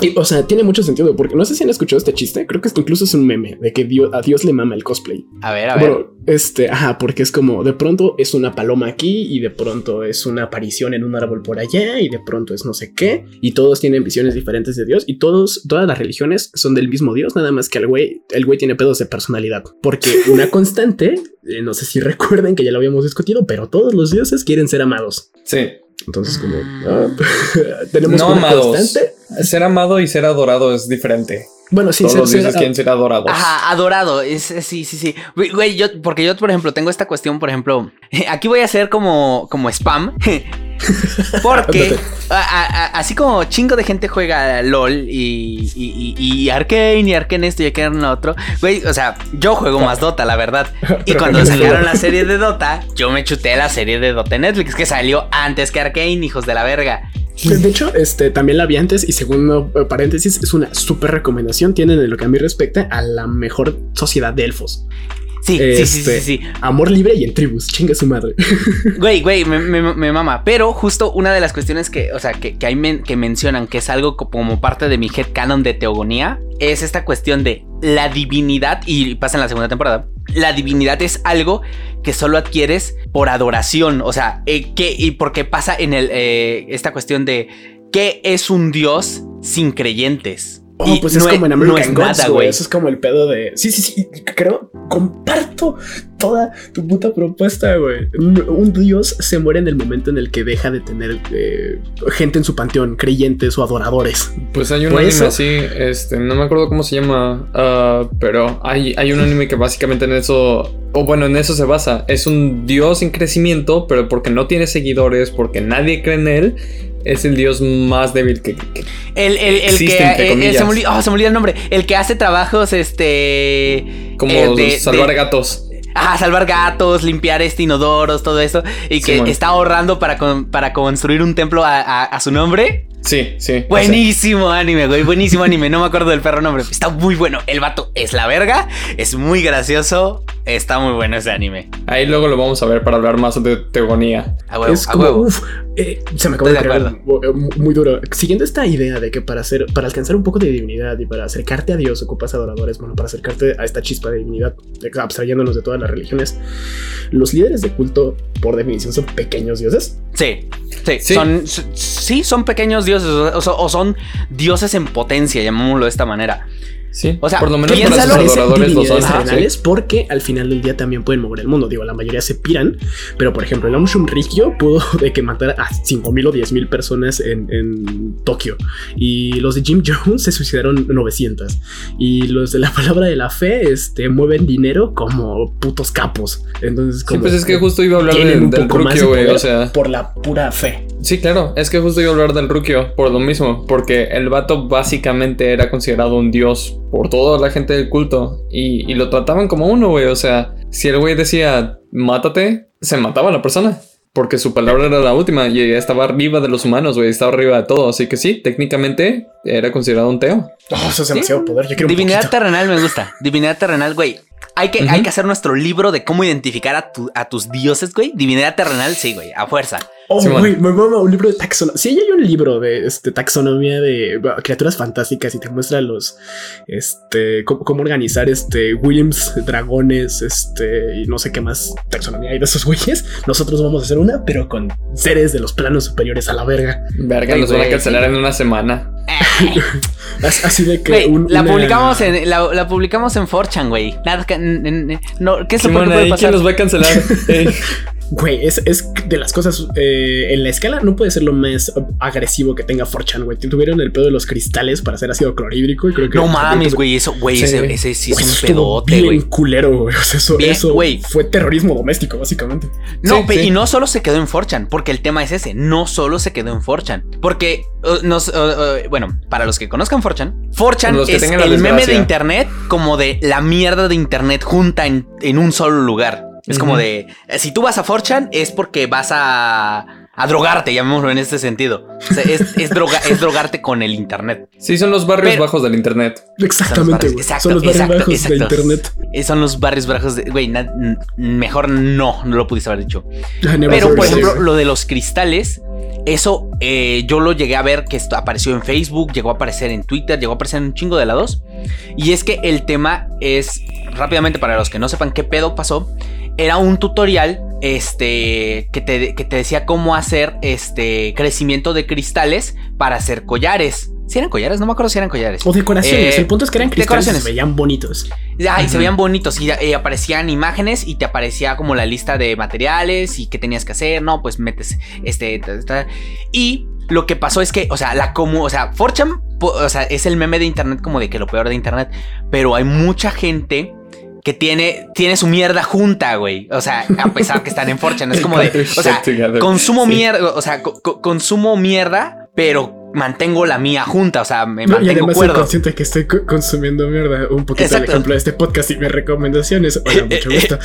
Y, o sea, tiene mucho sentido, porque no sé si han escuchado este chiste, creo que esto incluso es un meme de que Dios, a Dios le mama el cosplay. A ver, a ver. Bueno, este, ajá, porque es como de pronto es una paloma aquí y de pronto es una aparición en un árbol por allá y de pronto es no sé qué y todos tienen visiones diferentes de Dios y todos, todas las religiones son del mismo Dios, nada más que el güey, el güey tiene pedos de personalidad, porque una *laughs* constante, eh, no sé si recuerden que ya lo habíamos discutido, pero todos los dioses quieren ser amados. Sí. Entonces, como ah, *laughs* tenemos no amados. Ser amado y ser adorado es diferente. Bueno, sí, Todos los dioses quieren ser adorados. Ajá, adorado. Es, sí, sí, sí. Güey, yo, porque yo, por ejemplo, tengo esta cuestión, por ejemplo, *laughs* aquí voy a hacer como, como spam. *laughs* *laughs* Porque así como chingo de gente juega LOL y, y, y, Arkane y Arkane esto y Arkane lo otro, güey, o sea, yo juego más Dota, la verdad. *laughs* Y cuando sacaron la serie de Dota, yo me chuté la serie de Dota en Netflix, que salió antes que Arkane, hijos de la verga. De hecho, este también la vi antes y segundo eh, paréntesis, es una súper recomendación. Tienen en lo que a mí respecta a la mejor sociedad de elfos. Sí, sí, sí, este, sí, Amor libre y en tribus, chinga su madre. *laughs* Güey, güey, me, me, mama. Pero justo una de las cuestiones que, o sea, que, que, hay que mencionan que es algo como parte de mi head canon de teogonía es esta cuestión de la divinidad, y pasa en la segunda temporada. La divinidad es algo que solo adquieres por adoración. O sea, eh, que, y porque pasa en el, eh, esta cuestión de qué es un dios sin creyentes. Oh, pues es como en American Gods, güey. Eso es como el pedo de. Sí, sí, sí. Creo, comparto toda tu puta propuesta, güey. Un, dios se muere en el momento en el que deja de tener eh, gente en su panteón, creyentes o adoradores. Pues hay un anime así, este, no me acuerdo cómo se llama, ah, pero hay, hay un anime que básicamente en eso, o bueno, en eso se basa. Es un dios en crecimiento, pero porque no tiene seguidores, porque nadie cree en él es el dios más débil que, que- El, el, el Existe, que. entre eh, eh, se, me olvidó, oh, se me olvidó el nombre. El que hace trabajos, este. como eh, de- salvar de- gatos. Ajá, salvar gatos, limpiar este inodoros, todo eso. Y que está ahorrando para, con- para construir un templo a, a- a su nombre. Sí, sí. Buenísimo anime, güey. Buenísimo anime. No me acuerdo del perro nombre. Está muy bueno. El vato es la verga. Es muy gracioso. Está muy bueno ese anime. Ahí luego lo vamos a ver para hablar más de teogonía. A huevo, es a como, huevo. uf, eh, se me acaba de creer muy, muy duro. Siguiendo esta idea de que para hacer, para alcanzar un poco de divinidad y para acercarte a Dios ocupas adoradores, bueno, para acercarte a esta chispa de divinidad, abstrayéndonos de todas las religiones, los líderes de culto, por definición, son pequeños dioses. Sí, sí, Sí. Son, sí, son pequeños dioses o, o- son dioses en potencia, llamémoslo de esta manera. Sí, O sea, por lo menos para Parecen adoradores lo son. divinidades Ajá, terrenales sí. porque al final del día también pueden mover el mundo. Digo, la mayoría se piran, pero por ejemplo, el Aum Shinrikyo pudo *laughs* de que matar a 5000 o 10000 personas en, en Tokio. Y los de Jim Jones se suicidaron 900. Y los de la palabra de la fe este, mueven dinero como putos capos. Entonces, Sí, como pues es que justo iba a hablar de- un del de Rukio, O sea, por la pura fe. sí, claro. Es que justo iba a hablar del Rukio por lo mismo. Porque el vato básicamente era considerado un dios por toda la gente del culto. Y, y lo trataban como uno, güey. O sea, si el güey decía, mátate, se mataba a la persona. Porque su palabra era la última y estaba arriba de los humanos, güey. Estaba arriba de todo. Así que sí, técnicamente era considerado un teo. Oh, eso es demasiado poder. Yo quiero un Divinidad terrenal me gusta. Divinidad terrenal, güey. Hay que, hay que hacer nuestro libro de cómo identificar a, tu- a tus dioses, güey. Divinidad terrenal, sí, güey, a fuerza. Oh, güey, me mama un libro de taxonomía. Si hay un libro de este, taxonomía de bueno, criaturas fantásticas y te muestra los, este, cómo, cómo organizar este Williams, dragones, este, y no sé qué más taxonomía hay de esos güeyes. Nosotros vamos a hacer una, pero con seres de los planos superiores a la verga. Verga, Ay, nos van a cancelar sí. en una semana. *laughs* As- Así de que un- la una- publicamos en la, la publicamos en 4chan, güey. Nada no, ¿qué es lo que puede pasar? ¿quién nos va a cancelar? *laughs* Ey. Güey, es, es de las cosas eh, en la escala no puede ser lo más agresivo que tenga 4chan, güey. Tuvieron el pedo de los cristales para hacer ácido clorhídrico y creo que No mames, güey, eso, güey, ese, ese sí es un pedote, güey. culero, güey. O sea, eso, Bien, eso fue terrorismo doméstico, básicamente. No, Sí, pe- sí. y no solo se quedó en 4chan, porque el tema es ese, no solo se quedó en 4chan, porque uh, nos, uh, uh, bueno, para los que conozcan 4chan, 4chan Los que es el meme de internet como de la mierda de internet junta en, en un solo lugar. Es como de, eh, si tú vas a 4chan es porque vas a, a drogarte, llamémoslo en este sentido. O sea, es, es, droga, es drogarte con el internet. Sí, son los barrios Pero- bajos del internet. Exactamente, barrios- güey. exacto, Son los barrios exacto, bajos exacto. de internet. Eh, Son los barrios bajos de, güey, mejor no, no lo pudiste haber dicho. Pero, por ejemplo, lo de los cristales, eso eh, yo lo llegué a ver que esto apareció en Facebook, llegó a aparecer en Twitter, llegó a aparecer en un chingo de lados. Y es que el tema es, rápidamente para los que no sepan qué pedo pasó, era un tutorial este, que, te, que te decía cómo hacer este crecimiento de cristales para hacer collares. Si eran collares, no me acuerdo si eran collares. O decoraciones. Eh, el punto es que eran cristales y se veían bonitos. Ay, se veían bonitos y eh, aparecían imágenes y te aparecía como la lista de materiales y qué tenías que hacer, no, pues metes este ta, ta, ta. y lo que pasó es que, o sea, la como, o sea, 4chan, po- o sea, es el meme de internet como de que lo peor de internet, pero hay mucha gente que tiene, tiene su mierda junta, güey. O sea, a pesar que están en 4chan, es *laughs* como de, o sea, consumo Sí. mierda, o sea, co- co- consumo mierda, pero mantengo la mía junta, o sea, me No, y mantengo además soy cuerdo. consciente que estoy co- consumiendo mierda. Un poquito el Exacto. ejemplo de este podcast y mis recomendaciones. *laughs* Hola, mucho gusto.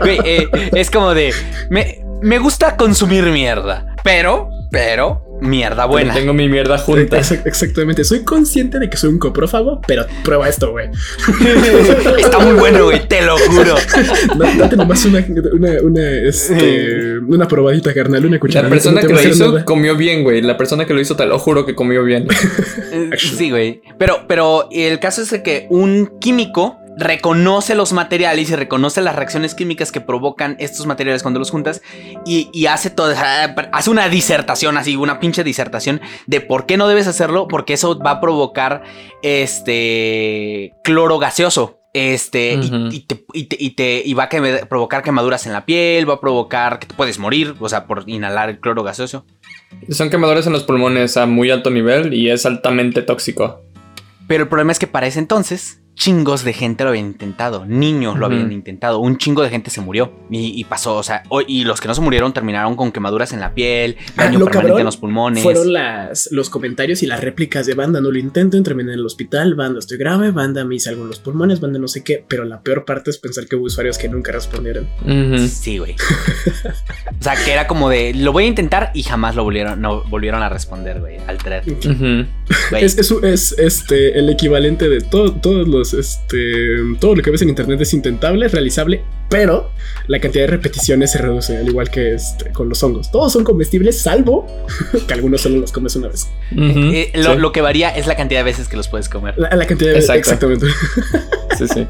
Güey, eh, es como de. Me, me gusta consumir mierda. Pero, pero, mierda buena. Tengo mi mierda junta. Ex- Exactamente. Soy consciente de que soy un coprófago, pero prueba esto, güey. *laughs* Está muy bueno, güey, te lo juro. *laughs* Da- Date nomás una, una, una, este, una probadita, carnal, una La cucharadita. persona no que lo hizo nada. comió bien, güey. La persona que lo hizo, te lo juro que comió bien. *laughs* Eh, Sí, güey. Pero, pero el caso es de que un químico reconoce los materiales y reconoce las reacciones químicas que provocan estos materiales cuando los juntas y, y hace todo, hace una disertación así, una pinche disertación de por qué no debes hacerlo, porque eso va a provocar este cloro gaseoso. Este, y- te, y, te- y te- y va a provocar quemaduras en la piel, va a provocar que te puedes morir, o sea, por inhalar el cloro gaseoso. Son quemadores en los pulmones a muy alto nivel y es altamente tóxico. Pero el problema es que para ese entonces chingos de gente lo habían intentado, niños lo habían intentado, un chingo de gente se murió y, pasó, o sea, y los que no se murieron terminaron con quemaduras en la piel, ah, daño permanente en los pulmones. Fueron las, los comentarios y las réplicas de banda, no lo intenten, terminé en el hospital, banda estoy grave, banda me hice algo en los pulmones, banda no sé qué, pero la peor parte es pensar que hubo usuarios que nunca respondieron. Sí, güey. o sea, que era como de, lo voy a intentar y jamás lo volvieron, no volvieron a responder, güey, al thread. es, es, este, el equivalente de todos los este, todo lo que ves en internet es intentable, realizable, pero la cantidad de repeticiones se reduce, al igual que este, con los hongos. Todos son comestibles, salvo *laughs* que algunos solo los comes una vez. Eh, lo, que varía es la cantidad de veces que los puedes comer. La, cantidad de veces, exactamente. sí, sí.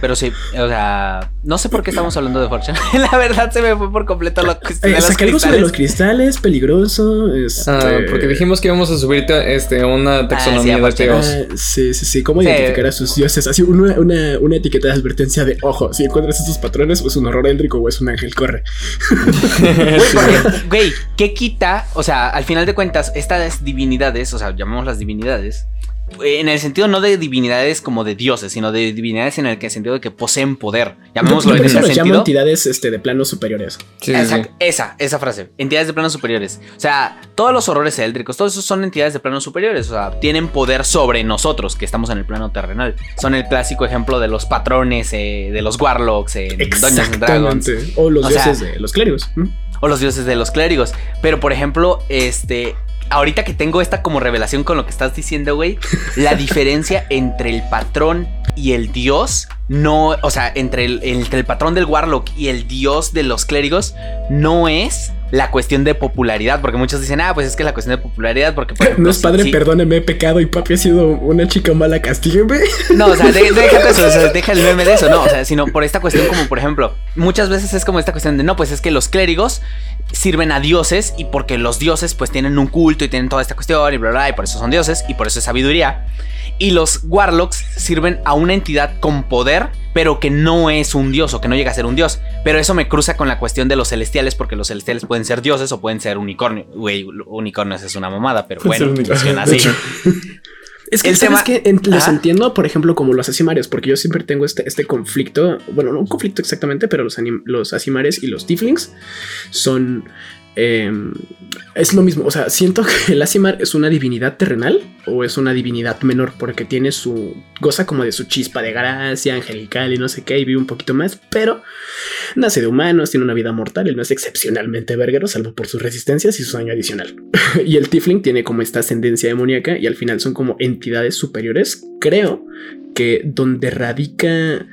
Pero sí, o sea, no sé por qué estamos hablando de Fortune. *laughs* la verdad se me fue por completo lo que de los cristales. de los cristales, peligroso. Este... Ah, porque dijimos que íbamos a subirte este, una ah, taxonomía de teos. Ah, sí, sí, sí. ¿Cómo identificar a sus dioses? Así, una, una, una, etiqueta de advertencia de ojo, si encuentras estos patrones, o es un horror éldrico o es un ángel, corre. *laughs* Güey, ¿qué quita? O sea, al final de cuentas, estas divinidades, o sea, llamamos las divinidades, en el sentido no de divinidades como de dioses, sino de divinidades en el sentido de que poseen poder. Llamémoslo en ese sentido. llamo entidades este, de planos superiores. Esa, esa frase. Entidades de planos superiores. O sea, todos los horrores éldricos, todos esos son entidades de planos superiores. O sea, tienen poder sobre nosotros, que estamos en el plano terrenal. Son el clásico ejemplo de los patrones, eh, de los warlocks, en Dungeons Dragons. O los dioses de los clérigos. O los dioses de los clérigos. Pero, por ejemplo, este ahorita que tengo esta como revelación con lo que estás diciendo, güey, la *laughs* diferencia entre el patrón y el dios no, o sea, entre el, entre el patrón del Warlock y el dios de los clérigos no es la cuestión de popularidad, porque muchos dicen, ah, pues es que la cuestión de popularidad, porque *laughs* no es padre, perdóneme, he pecado y papi ha sido una chica mala, castígueme. *laughs* No, o sea, déjate eso, o sea, deja el meme de eso, no, o sea, sino por esta cuestión como, por ejemplo, muchas veces es como esta cuestión de, no, pues es que los clérigos sirven a dioses y porque los dioses pues tienen un culto y tienen toda esta cuestión y bla, bla, y por eso son dioses y por eso es sabiduría. Y los warlocks sirven a una entidad con poder, pero que no es un dios o que no llega a ser un dios. Pero eso me cruza con la cuestión de los celestiales, porque los celestiales pueden ser dioses o pueden ser unicornios. Güey, unicornios es una mamada, pero bueno, funciona así. *laughs* Es que, el tema... que los entiendo, por ejemplo, como los asimarios, porque yo siempre tengo este, este conflicto, bueno, no un conflicto exactamente, pero los, los asimares y los tieflings son Em, es lo mismo, o sea, siento que el Asimar es una divinidad terrenal o es una divinidad menor porque tiene su goza como de su chispa de gracia angelical y no sé qué y vive un poquito más, pero nace de humanos, tiene una vida mortal y no es excepcionalmente verguero salvo por sus resistencias y su daño adicional. *laughs* y el Tifling tiene como esta ascendencia demoníaca y al final son como entidades superiores, creo que donde radica,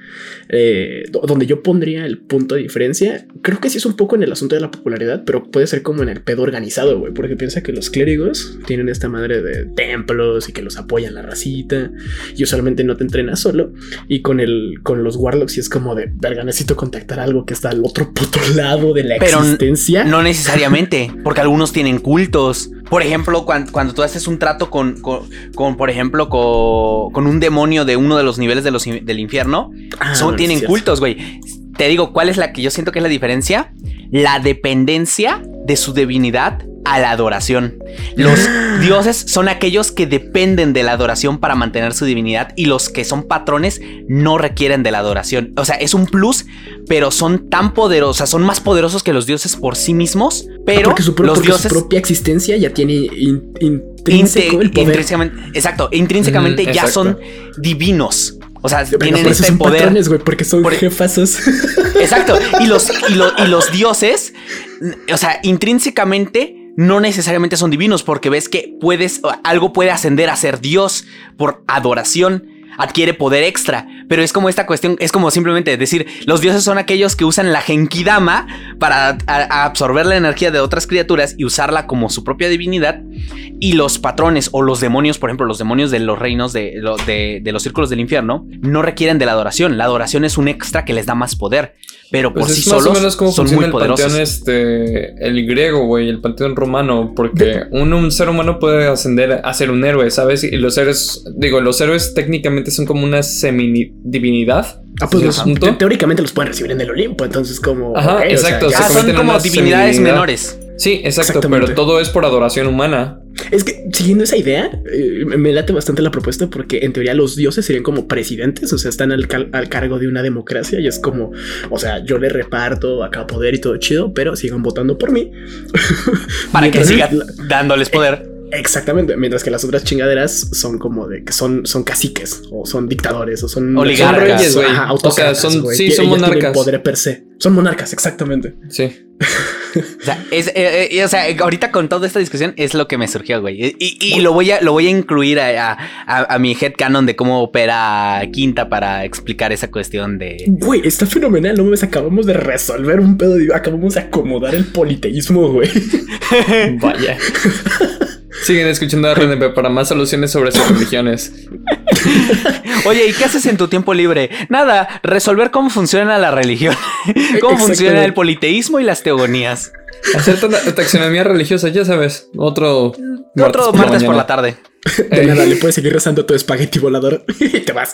eh, donde yo pondría el punto de diferencia, creo que sí es un poco en el asunto de la popularidad, pero puede ser como en el pedo organizado, güey, porque piensa que los clérigos tienen esta madre de templos y que los apoyan la racita y usualmente no te entrenas solo y con el con los warlocks y es como de, verga, necesito contactar algo que está al otro puto lado de la existencia. No necesariamente, *laughs* porque algunos tienen cultos. Por ejemplo, cuando, tú haces un trato con, con, por ejemplo, con, un demonio de uno de los niveles de los, del infierno, ah, son, tienen cultos, güey. Te digo, ¿cuál es la que yo siento que es la diferencia? La dependencia de su divinidad a la adoración. Los *gasps* dioses son aquellos que dependen de la adoración para mantener su divinidad y los que son patrones no requieren de la adoración. O sea, es un plus, pero son tan poderosos, son más poderosos que los dioses por sí mismos, pero porque su, los dioses, su propia existencia ya tiene intrínseco el poder. exacto, intrínsecamente mm, ya son divinos. O sea, tienen ese poder. Patrones, güey, porque son jefazos. *laughs* Exacto. Y los, y los dioses, o sea, intrínsecamente no necesariamente son divinos porque ves que puedes, algo puede ascender a ser Dios por adoración adquiere poder extra. Pero es como esta cuestión, es como simplemente decir, los dioses son aquellos que usan la Genkidama para absorber la energía de otras criaturas y usarla como su propia divinidad. Y los patrones o los demonios, por ejemplo, los demonios de los reinos de, de, los círculos del infierno, no requieren de la adoración. La adoración es un extra que les da más poder. Pero por pues sí solos son muy el poderosos. Panteón este, el griego, güey, el panteón romano, porque un, un, ser humano puede ascender a ser un héroe, ¿sabes? Y los héroes, digo, los héroes técnicamente son como una semi-divinidad. Ah, pues teóricamente los pueden recibir en el Olimpo, entonces como... Ajá, exacto. son como divinidades menores. Sí, exacto, pero todo es por adoración humana. Es que siguiendo esa idea, eh, me late bastante la propuesta porque en teoría los dioses serían como presidentes, o sea, están al, cal- al cargo de una democracia y es como, o sea, yo le reparto acá poder y todo chido, pero sigan votando por mí. *laughs* Para que siga dándoles poder. Exactamente, mientras que las otras chingaderas son como de que son, son caciques o son dictadores o son Oligarcas. Son reyes, güey. Ajá, O autócratas, sea, son- sí, son monarcas. poder per se. Son monarcas, exactamente. Sí. O sea, es, eh, eh, o sea, ahorita con toda esta discusión es lo que me surgió, güey. Y, y- y lo voy a, lo voy a incluir a, a, a- a mi headcanon de cómo opera Quinta para explicar esa cuestión de. Güey, está fenomenal. No mames, acabamos de resolver un pedo. de- Acabamos de acomodar el politeísmo, güey. *laughs* Vaya. *laughs* Siguen escuchando a RNP para más soluciones sobre sus religiones. *laughs* Oye, ¿y qué haces en tu tiempo libre? Nada, resolver cómo funciona la religión, *laughs* cómo funciona el politeísmo y las teogonías. Hacer ta- taxonomía religiosa, ya sabes. Otro Otro martes por la tarde. De nada, le puedes seguir rezando tu espagueti volador *laughs* y te vas.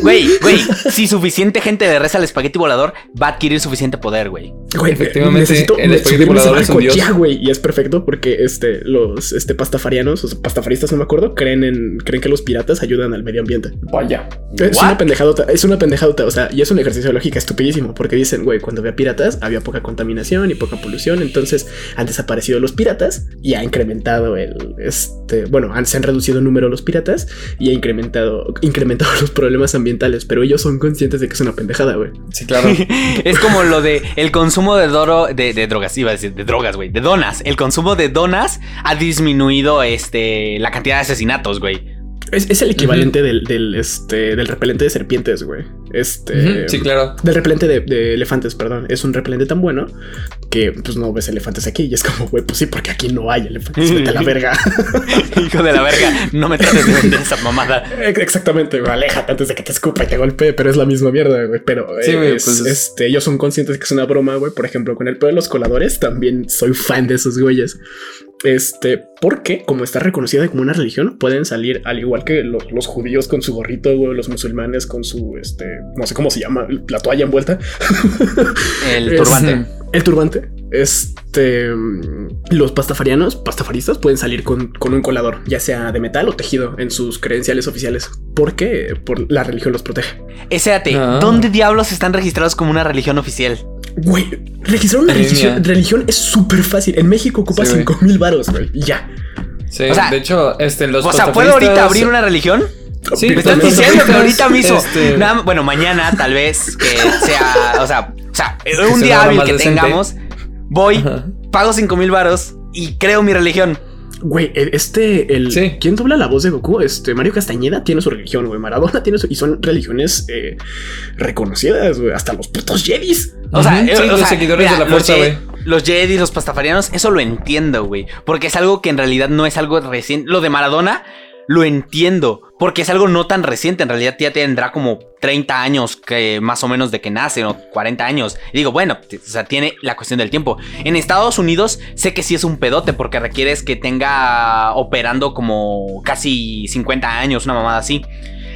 Güey, güey, si suficiente gente le reza al espagueti volador, va a adquirir suficiente poder, güey. Güey, Efectivamente, necesito el espagueti volador es un dios. Ya, güey, y es perfecto porque este, los este, pastafarianos, o sea, pastafaristas, no me acuerdo, creen en creen que los piratas ayudan al medio ambiente. Vaya. Es What? una pendejadota, es una pendejadota, o sea, y es un ejercicio de lógica estupidísimo, porque dicen, güey, cuando había piratas había poca contaminación y poca polución, entonces han desaparecido los piratas y ha incrementado el, este, bueno, han, se han reducido el número de los piratas y ha incrementado, incrementado *laughs* los problemas ambientales, pero ellos son conscientes de que es una pendejada, güey. Sí, claro. *laughs* Es como lo de el consumo de doro, de, de drogas, iba a decir, de drogas, güey, de donas. El consumo de donas ha disminuido este, la cantidad de asesinatos, güey. Es, es el equivalente del, del, este, del repelente de serpientes, güey. Este. Ujú, Sí, claro. Del repelente de, de elefantes, perdón. Es un repelente tan bueno que pues no ves elefantes aquí. Y es como, güey, pues sí, porque aquí no hay elefantes. Vete a la verga. *laughs* Hijo de la verga, no me trates de esa mamada. Exactamente, güey. Aléjate antes de que te escupa y te golpee, pero es la misma mierda, güey. Pero Sí, eh, güey, es- pues es- este, ellos son conscientes de que es una broma, güey. Por ejemplo, con el pedo de los coladores, también soy fan de esos güeyes. Este, porque como está reconocida como una religión, pueden salir al igual que los, los judíos con su gorrito, güey, los musulmanes con su, este, no sé cómo se llama, la toalla envuelta. *laughs* El Es- turbante. El turbante. Este. Los pastafarianos, pastafaristas, pueden salir con, con un colador, ya sea de metal o tejido, en sus credenciales oficiales. ¿Por qué? Por la religión los protege. Espérate, Ah. ¿dónde diablos están registrados como una religión oficial? Güey, registrar una religión, religión es súper fácil. En México ocupa Sí, güey. 5 mil varos, güey. Ya. Sí, O sea- de hecho, este, los O sea, ¿puedo ahorita abrir una religión? Sí, Me estás los diciendo que ahorita mismo. este, Nada- bueno, mañana tal vez que sea. O sea, o sea *laughs* un día hábil que decente. tengamos. Voy, Ajá. pago 5 mil varos y creo mi religión. Güey, el- este, el. Sí. ¿Quién dobla la voz de Goku? Este, Mario Castañeda tiene su religión, güey. Maradona tiene su. Y son religiones eh, reconocidas, güey. Hasta los putos Jedis. O sea, eh, sí, o los sea, seguidores mira, de la fuerza, güey. Los Jedi, los pastafarianos, eso lo entiendo, güey. Porque es algo que en realidad no es algo reciente. Lo de Maradona lo entiendo. Porque es algo no tan reciente. En realidad ya tendrá como 30 años que más o menos de que nace, o 40 años. Y digo, bueno, o sea, tiene la cuestión del tiempo. En Estados Unidos sé que sí es un pedote porque requieres que tenga operando como casi 50 años, una mamada así.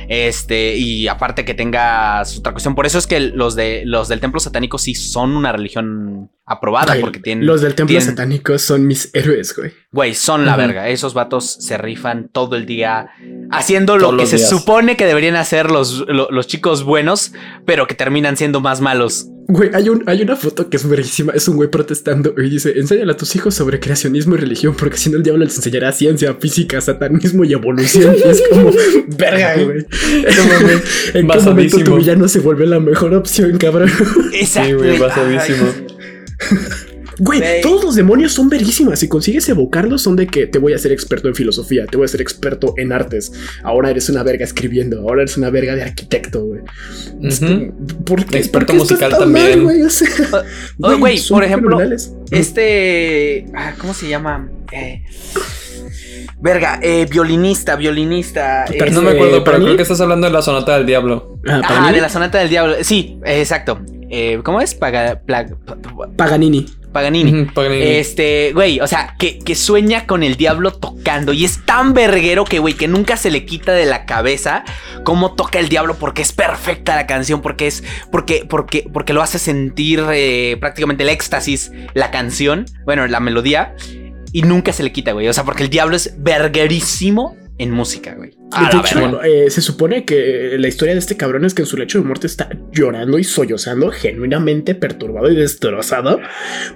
Este, y aparte que tenga su otra cuestión. Por eso es que los de los del templo satánico sí son una religión aprobada. Porque tienen. Los del templo tienen- satánico son mis héroes, güey. Güey, son la verga. Esos vatos se rifan todo el día haciendo lo que se días. supone que deberían hacer los, lo- los chicos buenos, pero que terminan siendo más malos. Güey, hay, un, hay una foto que es verguísima. Es un güey protestando y dice: Enséñale a tus hijos sobre creacionismo y religión, porque si no, el diablo les enseñará ciencia, física, satanismo y evolución. Y es como, *laughs* verga, güey. ¿En qué momento tu villano se vuelve la mejor opción, cabrón? Exacto. Sí, güey, basadísimo. Güey, todos los demonios son verguísimas. Si consigues evocarlos, son de que te voy a ser experto en filosofía, te voy a ser experto en artes. Ahora eres una verga escribiendo, ahora eres una verga de arquitecto, güey. Ujú. ¿Por qué? Experto ¿Por qué esto musical está también. güey? O sea, Oh, güey, son por ejemplo. Este. ah, ¿Cómo se llama? Eh, verga, eh, violinista, violinista. Pero No eh, me acuerdo, pero ¿para creo que estás hablando de la sonata del diablo. Ah, de la sonata del diablo. Sí, exacto. Eh, ¿Cómo es? Paga, Paganini. Paganini. Paganini. Este, güey, o sea, que, que sueña con el diablo tocando. Y es tan verguero que, güey, que nunca se le quita de la cabeza cómo toca el diablo. Porque es perfecta la canción. Porque es. Porque, porque, porque lo hace sentir eh, prácticamente el éxtasis, la canción. Bueno, la melodía. Y nunca se le quita, güey. O sea, porque el diablo es verguerísimo en música, güey. A de hecho, eh, se supone que la historia de este cabrón es que en su lecho de muerte está llorando y sollozando, genuinamente perturbado y destrozado,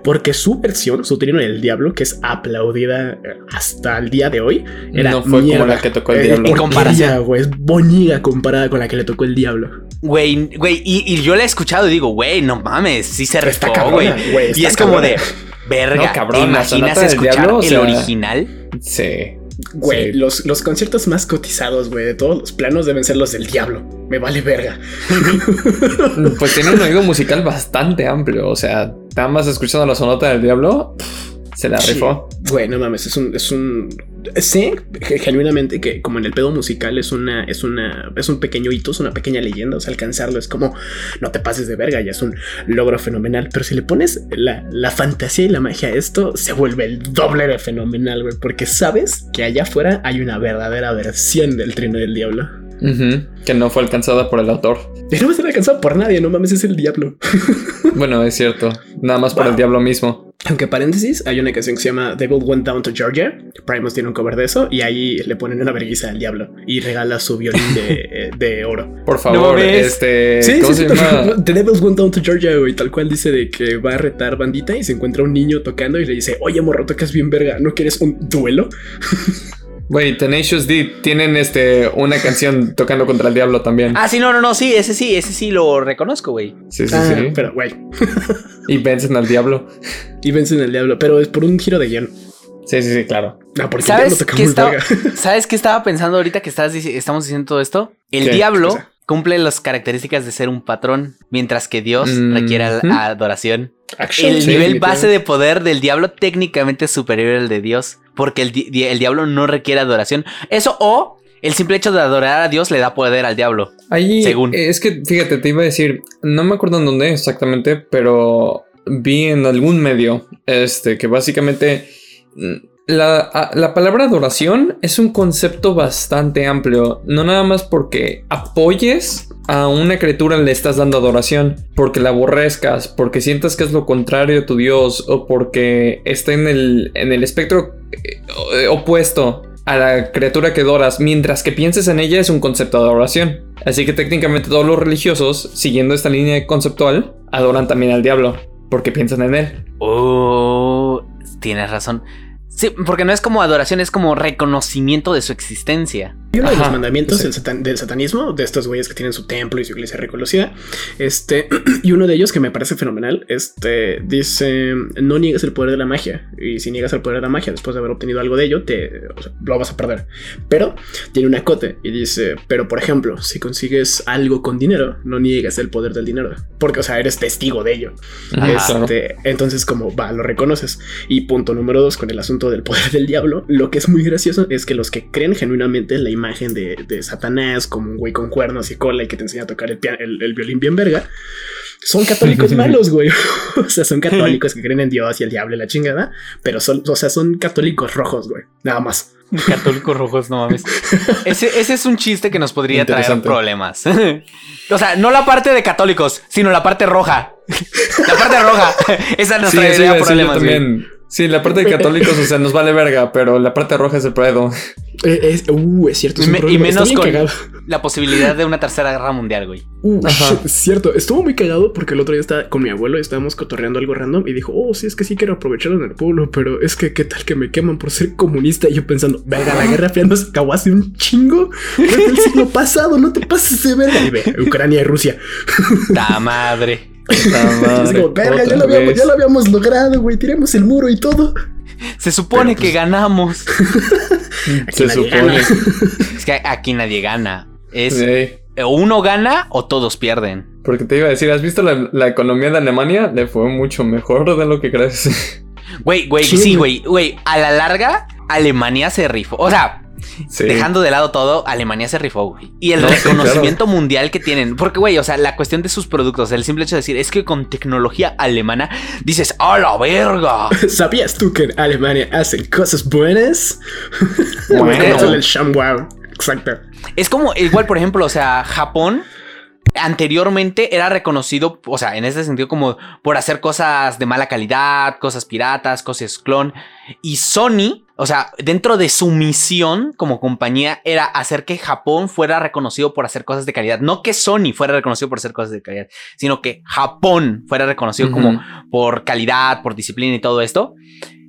porque su versión, su trino del diablo, que es aplaudida eh, hasta el día de hoy, era No fue como la que tocó el Eh, diablo. En comparación. güey, es boñiga comparada con la que le tocó el diablo. Güey, güey, y, y yo la he escuchado y digo, güey, no mames, sí se rifó, güey. Y es como de, verga, No, cabrón, ¿te imaginas escuchar diablo, o el sea- original? Sí. Güey, Sí. los, los conciertos más cotizados, güey, de todos los planos deben ser los del diablo. Me vale verga. *laughs* Pues tiene un oído musical bastante amplio. O sea, nada más escuchando la sonata del diablo, se la Sí. rifó. Güey, no mames, es un, es un. Sé ge- genuinamente que como en el pedo musical es una, es una, es un pequeño hito, es una pequeña leyenda. O sea, alcanzarlo es como no te pases de verga, ya es un logro fenomenal. Pero si le pones la, la fantasía y la magia a esto, se vuelve el doble de fenomenal, güey. Porque sabes que allá afuera hay una verdadera versión del trino del diablo. Que no fue alcanzada por el autor. Y no va a ser alcanzado por nadie, no mames, es el diablo. Bueno, es cierto. Nada más por el diablo mismo. Aunque paréntesis, hay una canción que se llama Devil Went Down to Georgia. Primus tiene un cover de eso y ahí le ponen una vergüenza al diablo y regala su violín de, *laughs* de oro. Por favor, este. Sí, ¿Cómo sí, se sí, llama? The Devils Went Down to Georgia, güey. Tal cual dice de que va a retar bandita y se encuentra un niño tocando y le dice, oye, morro, tocas bien verga, ¿no quieres un duelo? *laughs* Güey, Tenacious D tienen este una canción tocando contra el diablo también. Ah, sí, no, no, no, sí, ese sí, ese sí lo reconozco, güey. Sí, sí, Ah, sí. Pero, güey, Y vencen al diablo. y vencen al diablo, pero es por un giro de guion. Sí, sí, sí, claro. Ah, porque el ¿Sabes diablo toca qué, muy estaba. *laughs* ¿Sabes qué estaba pensando ahorita que estás, estamos diciendo todo esto? El ¿Qué? diablo cumple las características de ser un patrón, mientras que Dios Mm, requiere ¿hmm? adoración. Action, El sí, nivel base de poder del diablo técnicamente es superior al de Dios, porque el, di- el diablo no requiere adoración. Eso o el simple hecho de adorar a Dios le da poder al diablo. Ahí, Según. eh, es que, fíjate, te iba a decir, no me acuerdo en dónde exactamente, pero vi en algún medio, este, que básicamente mm, la, a- la palabra adoración es un concepto bastante amplio, no nada más porque apoyes a una criatura le estás dando adoración, porque la aborrezcas, porque sientas que es lo contrario a tu Dios, o porque está en el, en el espectro eh, opuesto a la criatura que adoras, mientras que pienses en ella es un concepto de adoración. Así que técnicamente todos los religiosos, siguiendo esta línea conceptual, adoran también al diablo, porque piensan en él. Oh, tienes razón. Sí, porque no es como adoración, es como reconocimiento de su existencia. Y uno de los mandamientos sí. del, satan- del satanismo, de estos güeyes que tienen su templo y su iglesia reconocida, este, *clears throat* y uno de ellos que me parece fenomenal, este, dice, no niegues el poder de la magia, y si niegas el poder de la magia después de haber obtenido algo de ello, te, o sea, lo vas a perder. Pero tiene un acote y dice, pero por ejemplo, si consigues algo con dinero, no niegues el poder del dinero, porque, o sea, eres testigo de ello. Ajá, claro. Este, entonces, como va, lo reconoces. Y punto número dos, con el asunto del poder del diablo, lo que es muy gracioso es que los que creen genuinamente en la imagen de, de Satanás como un güey con cuernos y cola y que te enseña a tocar el, pia- el- el violín bien verga, son católicos *laughs* malos, güey. *laughs* o sea, son católicos que creen en Dios y el diablo y la chingada, pero son, o sea, son católicos rojos, güey. Nada más. *laughs* Católicos rojos, no mames. Ese, ese es un chiste que nos podría traer problemas. o sea, no la parte de católicos, sino la parte roja. la parte roja. Esa nos Sí, traería yo problemas. güey. Sí, la parte de *laughs* católicos, o sea, nos vale verga, pero la parte roja es el pedo. Eh, es, uh, es cierto. Es me- y menos bien con- cagado. La posibilidad de una tercera guerra mundial, güey. Uh, Ajá. *laughs* cierto, estuvo muy cagado porque el otro día estaba con mi abuelo y estábamos cotorreando algo random y dijo, oh, sí, es que sí quiero aprovecharlo en el pueblo, pero es que qué tal que me queman por ser comunista y yo pensando, verga, la guerra fría no se acabó hace un chingo, fue el siglo pasado, no te pases de verga. Y ve, Ucrania y Rusia. Ta madre. *laughs* Es como, verga, ya lo, habíamos, ya lo habíamos logrado, güey, tiremos el muro y todo. Se supone Pero, que pues, ganamos. *laughs* Se supone. gana. Es que aquí nadie gana. Es Sí. o uno gana o todos pierden. Porque te iba a decir, ¿has visto la, la economía de Alemania? Le fue mucho mejor de lo que crees. Güey, güey, Sí, güey, güey. A la larga, Alemania se rifó. O sea, Sí. Dejando de lado todo, Alemania se rifó, güey. Y el No, sí, reconocimiento mundial que tienen. Porque, güey, o sea, la cuestión de sus productos, el simple hecho de decir, es que con tecnología alemana dices, ¡a la verga! *laughs* ¿Sabías tú que en Alemania hacen cosas buenas? *laughs* Bueno. El ShamWow. Exacto. Es como, igual, por ejemplo, o sea, Japón anteriormente era reconocido, o sea, en ese sentido, como por hacer cosas de mala calidad, cosas piratas, cosas clon. Y Sony, o sea, dentro de su misión como compañía era hacer que Japón fuera reconocido por hacer cosas de calidad. No que Sony fuera reconocido por hacer cosas de calidad, sino que Japón fuera reconocido como por calidad, por disciplina y todo esto.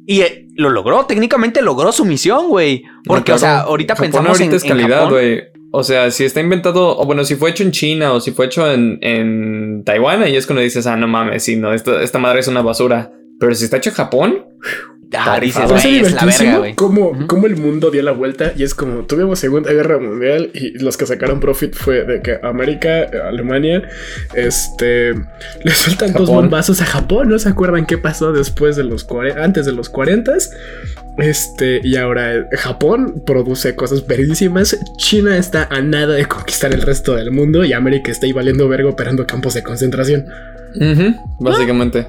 Y eh, lo logró, técnicamente logró su misión, güey. Porque, No, o sea, ahorita Japón pensamos ahorita en, es calidad, güey. O sea, si está inventado, o bueno, si fue hecho en China o si fue hecho en, en Taiwán, ahí es cuando dices, ah, no mames, sí, no, esta, esta madre es una basura. Pero si está hecho en Japón, Ah, dices, güey, es la verga, divertísimo güey. cómo, cómo el mundo dio la vuelta y es como tuvimos Segunda Guerra Mundial y los que sacaron profit fue de que América, Alemania, este, le sueltan dos bombazos a Japón, ¿no se acuerdan qué pasó después de los cuare- antes de los 40? Este, y ahora eh, Japón produce cosas verguísimas, China está a nada de conquistar el resto del mundo y América está ahí valiendo verga operando campos de concentración. Básicamente.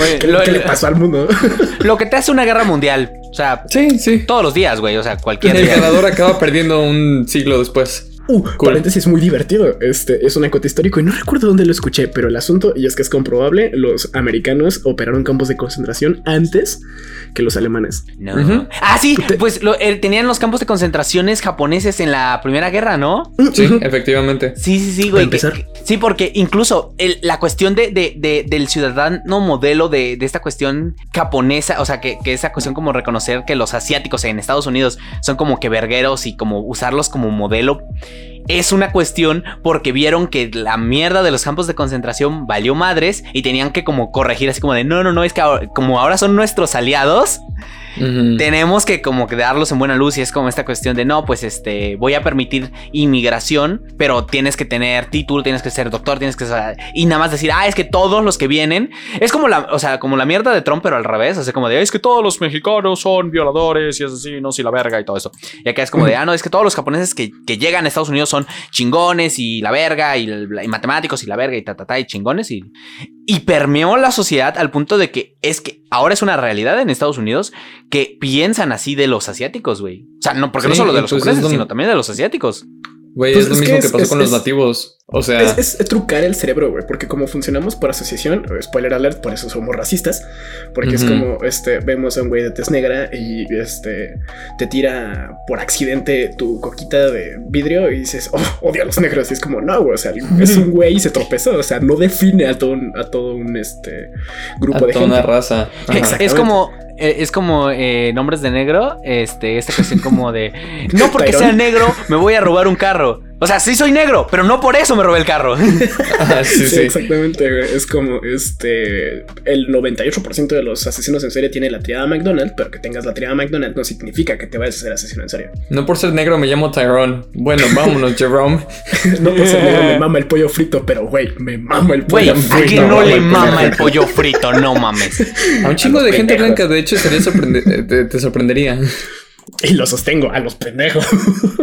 Oye, ¿Qué, lo, qué le pasó al mundo? *laughs* lo que te hace una guerra mundial. O sea, Sí, sí. todos los días, güey. O sea, cualquier El día. ganador acaba perdiendo un siglo después. Uh, paréntesis muy divertido. Este es un acote histórico y no recuerdo dónde lo escuché, pero el asunto, y es que es comprobable, los americanos operaron campos de concentración antes que los alemanes. No. Ah, sí, pues lo- eh, tenían los campos de concentraciones japoneses en la Primera Guerra, ¿no? Sí, Ujú. efectivamente. Sí, sí, sí, güey. empezar. que- que- sí, porque incluso el- la cuestión de, de- de- del ciudadano modelo de, de esta cuestión japonesa, o sea, que, que esa cuestión como reconocer que los asiáticos en Estados Unidos son como que vergueros y como usarlos como modelo. Es una cuestión porque vieron que la mierda de los campos de concentración valió madres y tenían que como corregir así como de no, no, no, es que ahora- como ahora son nuestros aliados, Tenemos que como que darlos en buena luz y es como esta cuestión de no, pues este, voy a permitir inmigración, pero tienes que tener título, tienes que ser doctor, tienes que ser, y nada más decir, ah, es que todos los que vienen, es como la, o sea, como la mierda de Trump, pero al revés, o sea, como de, es que todos los mexicanos son violadores y asesinos y la verga y todo eso. Y acá es como de, ah, no, es que todos los japoneses que, que llegan a Estados Unidos son chingones y la verga y, y matemáticos y la verga y ta, ta, ta, y chingones y, y permeó la sociedad al punto de que es que ahora es una realidad en Estados Unidos que piensan así de los asiáticos, güey. O sea, no, porque no solo de los pues es japoneses, donde- sino también de los asiáticos. Güey, Pues es lo es mismo que es- pasó es- con los es- nativos. O sea, Es, es- es trucar el cerebro, güey, porque como funcionamos por asociación, spoiler alert, por eso somos racistas, porque es como, este, vemos a un güey de tez negra y, este, te tira por accidente tu coquita de vidrio y dices, oh, odio a los negros, y es como, no, güey, o sea, es un *laughs* güey y se tropezó, o sea, no define a todo un, a todo un, este, grupo a de toda gente. una raza. Es como, eh, es como eh, nombres de negro, este, esta cuestión como de, no porque sea negro me voy a robar un carro. O sea, sí soy negro, pero no por eso me robé el carro. Ajá, *laughs* sí, Sí, sí. exactamente, güey. Es como este. El 98% de los asesinos en serie tiene la triada McDonald's, pero que tengas la triada McDonald's no significa que te vayas a ser asesino en serie. No por ser negro me llamo Tyrone. Bueno, vámonos, *laughs* Jerome. No por ser negro me mama el pollo frito, pero güey, me mama el Güey, pollo frito. ¿a quién no le mama el pollo frito? No mames. A un chingo de gente pendejos. blanca, de hecho, sería sorprende- eh, te, te sorprendería. Y lo sostengo a los pendejos. *laughs*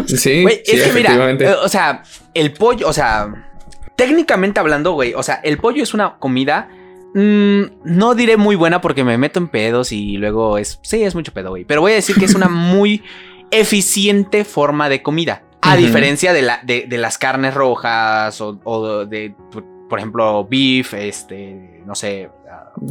Sí, Güey, sí, es que mira, eh, o sea, el pollo, o sea, técnicamente hablando, güey, o sea, el pollo es una comida. mm, no diré muy buena porque me meto en pedos y luego es. Sí, es mucho pedo, güey. Pero voy a decir que es una *laughs* muy eficiente forma de comida. A diferencia de, la, de, de las carnes rojas o, o de, por ejemplo, beef, este, no sé.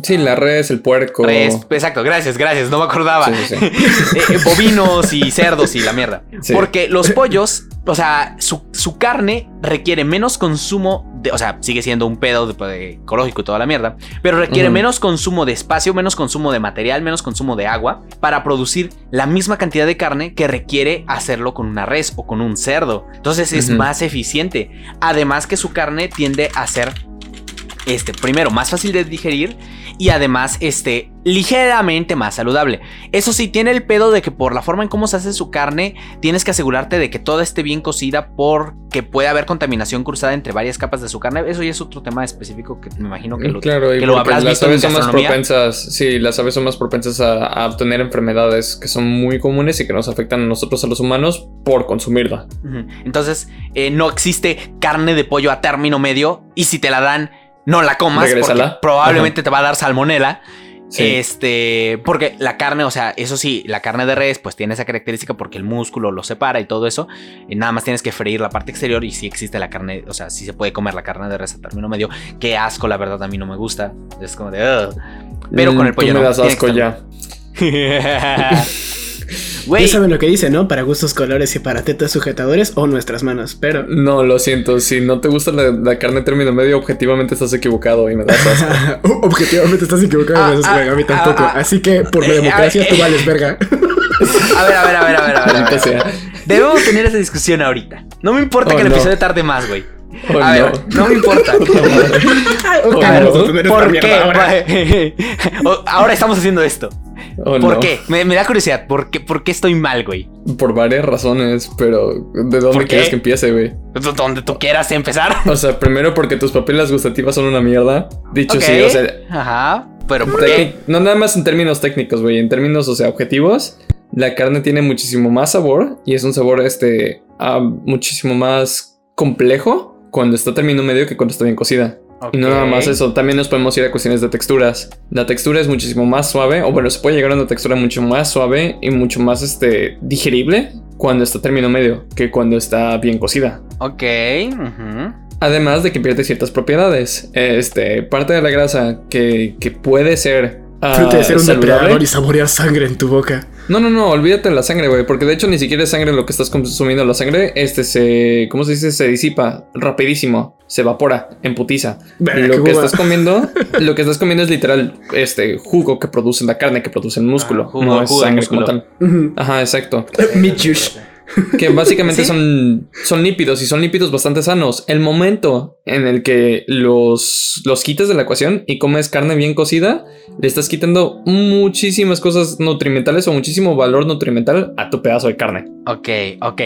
Sí, la res, el puerco. res. Exacto, gracias, gracias, no me acordaba. Sí, sí, sí. *laughs* Eh, eh, bovinos y cerdos y la mierda. Porque los pollos, o sea, su, su carne requiere menos consumo de, o sea, sigue siendo un pedo de, de ecológico y toda la mierda, pero requiere menos consumo de espacio, menos consumo de material, menos consumo de agua para producir la misma cantidad de carne que requiere hacerlo con una res o con un cerdo. Entonces es más eficiente. Además que su carne tiende a ser este, primero, más fácil de digerir y además, este, ligeramente más saludable. Eso sí, tiene el pedo de que por la forma en cómo se hace su carne, tienes que asegurarte de que toda esté bien cocida porque puede haber contaminación cruzada entre varias capas de su carne. Eso ya es otro tema específico que me imagino que lo, Claro, que lo habrás las visto en aves son más propensas, sí, las aves son más propensas a, a obtener enfermedades que son muy comunes y que nos afectan a nosotros, a los humanos, por consumirla. Entonces, eh, no existe carne de pollo a término medio y si te la dan, no la comas porque probablemente te va a dar salmonela. Sí. Este, porque la carne, o sea, eso sí, la carne de res, pues tiene esa característica porque el músculo lo separa y todo eso. Y nada más tienes que freír la parte exterior y si existe la carne, o sea, si se puede comer la carne de res a término medio. Qué asco, la verdad, a mí no me gusta. Es como de. "Ugh". Pero con el Mm, pollo Tú me no, das asco ya. *laughs* *laughs* Güey, Ya saben lo que dice, ¿no? Para gustos, colores y para tetas sujetadores o nuestras manos. Pero No, lo siento. Si no te gusta la, la carne término medio, objetivamente estás equivocado y me das asco. *laughs* objetivamente estás equivocado, Ah, no seas ah, verga, a mí tampoco. ah, ah. Así que por la Eh, democracia tú eh. vales verga. *laughs* a ver, a ver, a ver, a ver, a ver. a ver. Maldita sea. Debemos tener esa discusión ahorita. No me importa Oh, que el no. episodio tarde más, güey. Oh, a ver, no. no me importa. *laughs* Ok, A ver, ¿Por qué? Ahora estamos haciendo esto. Oh, ¿Por no. qué? Me, me da curiosidad. ¿Por qué, ¿Por qué estoy mal, güey? Por varias razones, pero ¿de dónde ¿Por quieres que empiece, güey? D- Donde tú quieras empezar. *laughs* O sea, primero porque tus papilas gustativas son una mierda. Dicho sí, o sea, Ajá. Pero ¿por qué? no nada más en términos técnicos, güey, en términos, o sea, objetivos, la carne tiene muchísimo más sabor y es un sabor, este, ah, muchísimo más complejo cuando está término medio que cuando está bien cocida. Y no nada más eso, también nos podemos ir a cuestiones de texturas. La textura es muchísimo más suave, o bueno, se puede llegar a una textura mucho más suave y mucho más este, digerible cuando está término medio que cuando está bien cocida. Ok. Además de que pierde ciertas propiedades. Este, parte de la grasa que, que puede ser. Ah, Frente de ser un saludable. depredador y saborear sangre en tu boca. No, no, no, olvídate de la sangre, güey. Porque de hecho ni siquiera es sangre lo que estás consumiendo. La sangre, este, se. ¿Cómo se dice? Se disipa rapidísimo. Se evapora, emputiza. Qué lo que estás comiendo, *laughs* lo que estás comiendo es literal este jugo que produce la carne, que produce el músculo. Ah, jugo- no es sangre como tal. Ajá, exacto. *laughs* Meat juice. Que básicamente *laughs* Sí. son, son lípidos y son lípidos bastante sanos. El momento en el que los, los quitas de la ecuación y comes carne bien cocida, le estás quitando muchísimas cosas nutrimentales o muchísimo valor nutrimental a tu pedazo de carne. Ok, ok.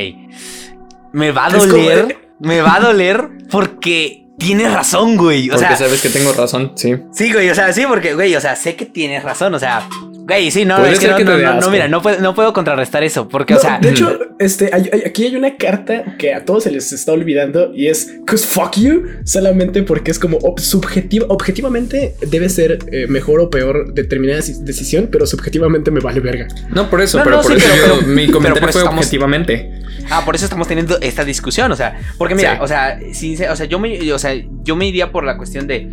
Me va a doler. Me va a doler porque tienes razón, güey. O Porque sea, sabes que tengo razón, sí. Sí, güey, o sea, sí, porque, güey, o sea, sé que tienes razón, o sea, güey, sí, no, es que no, que no, no, mira, no puedo, no puedo contrarrestar eso, porque, o sea, de hecho, *laughs* este, hay- hay- aquí hay una carta que a todos se les está olvidando y es Cause fuck you, solamente porque es como ob- subjetiva, objetivamente debe ser eh, mejor o peor determinada deci- decisión, pero subjetivamente me vale verga. No por eso, No, pero no, por sí, eso pero- yo- pero- mi pero comentario por eso fue estamos- objetivamente. ah, por eso estamos teniendo esta discusión, o sea, porque mira, Sí. o sea, sí, o sea, yo me, o sea, yo me iría por la cuestión de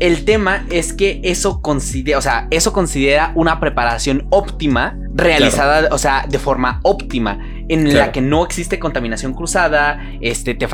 el tema es que eso considera, o sea, eso considera una preparación óptima realizada, o sea, de forma óptima, en la que no existe contaminación cruzada, este, te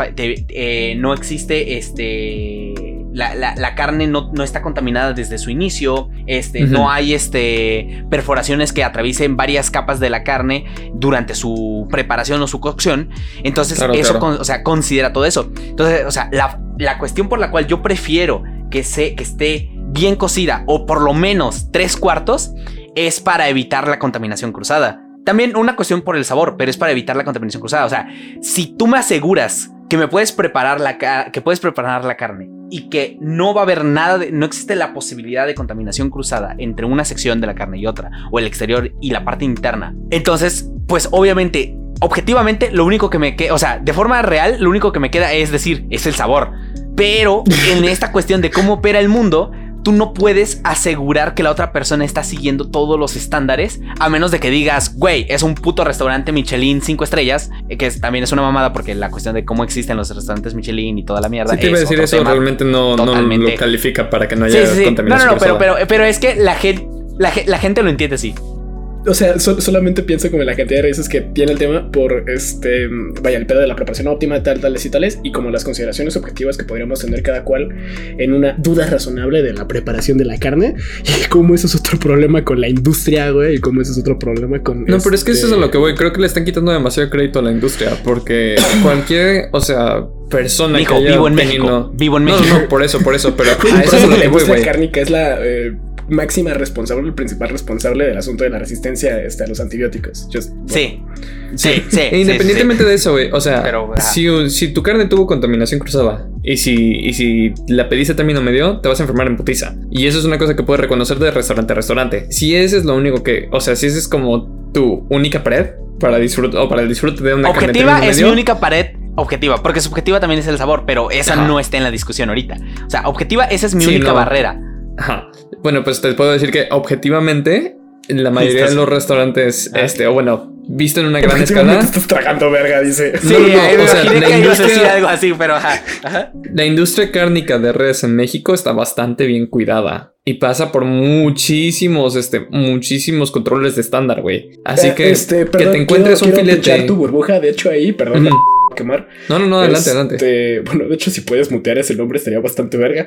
eh, no existe, este, la, la- la carne no, no está contaminada desde su inicio, este, no hay, este, perforaciones que atraviesen varias capas de la carne durante su preparación o su cocción, entonces Claro, eso, claro. con- o sea, considera todo eso. Entonces, o sea, la, la cuestión por la cual yo prefiero que, se, que esté bien cocida o por lo menos tres cuartos es para evitar la contaminación cruzada. También una cuestión por el sabor, pero es para evitar la contaminación cruzada. O sea, si tú me aseguras que me puedes preparar la que puedes preparar la carne y que no va a haber nada de, no existe la posibilidad de contaminación cruzada entre una sección de la carne y otra o el exterior y la parte interna. Entonces, pues obviamente, objetivamente lo único que me queda, o sea, de forma real, lo único que me queda es decir, es el sabor. Pero *laughs* en esta cuestión de cómo opera el mundo, tú no puedes asegurar que la otra persona está siguiendo todos los estándares, a menos de que digas, güey, es un puto restaurante Michelin 5 estrellas, eh, que es- también es una mamada porque la cuestión de cómo existen los restaurantes Michelin y toda la mierda. Si te iba a decir eso, realmente no, no lo califica para que no Sí, haya sí, sí. No, contaminación. no, no, pero, pero, pero es que la gente, la, ge- la gente lo entiende así. O sea, solamente pienso como en la cantidad de raíces que tiene el tema por este, vaya, el pedo de la preparación óptima, tal, tales y tales, y como las consideraciones objetivas que podríamos tener cada cual en una duda razonable de la preparación de la carne, y cómo eso es otro problema con la industria, güey, y cómo eso es otro problema con. No, pero es que eso es a lo que voy. Creo que le están quitando demasiado crédito a la industria, porque *coughs* cualquier, o sea, persona que haya vivo en México. Vivo en México. No, no, por eso, por eso, pero *laughs* a eso es lo que voy, güey. cárnica es la eh, máxima responsable, el principal responsable del asunto de la resistencia este, a los antibióticos. sí. Sí, sí. E independientemente de eso, güey. O sea, si, si, tu carne tuvo contaminación cruzada y si, y si la pediste término medio, te vas a enfermar en putiza. Y eso es una cosa que puedes reconocer de restaurante a restaurante. Si ese es lo único que, o sea, si ese es como tu única pared para disfrutar o para el disfrute de una Objetiva es mi única pared objetiva, porque subjetiva también es el sabor, pero esa no está en la discusión ahorita. O sea, objetiva, esa es mi única barrera. Ajá. Bueno, pues te puedo decir que objetivamente, en la mayoría de los restaurantes, ah. este, o bueno, visto en una gran escala. Te estás tragando verga, dice. Sí, no, no, o sea, la industria, algo así, pero ajá, La industria cárnica de redes en México está bastante bien cuidada. Y pasa por muchísimos, este, muchísimos controles de estándar, güey. Así eh, que este, que te encuentres un filete. tu burbuja, de hecho, ahí, perdón quemar. No, no, no, adelante, adelante. Este, bueno, de hecho, si puedes mutear ese nombre estaría bastante verga.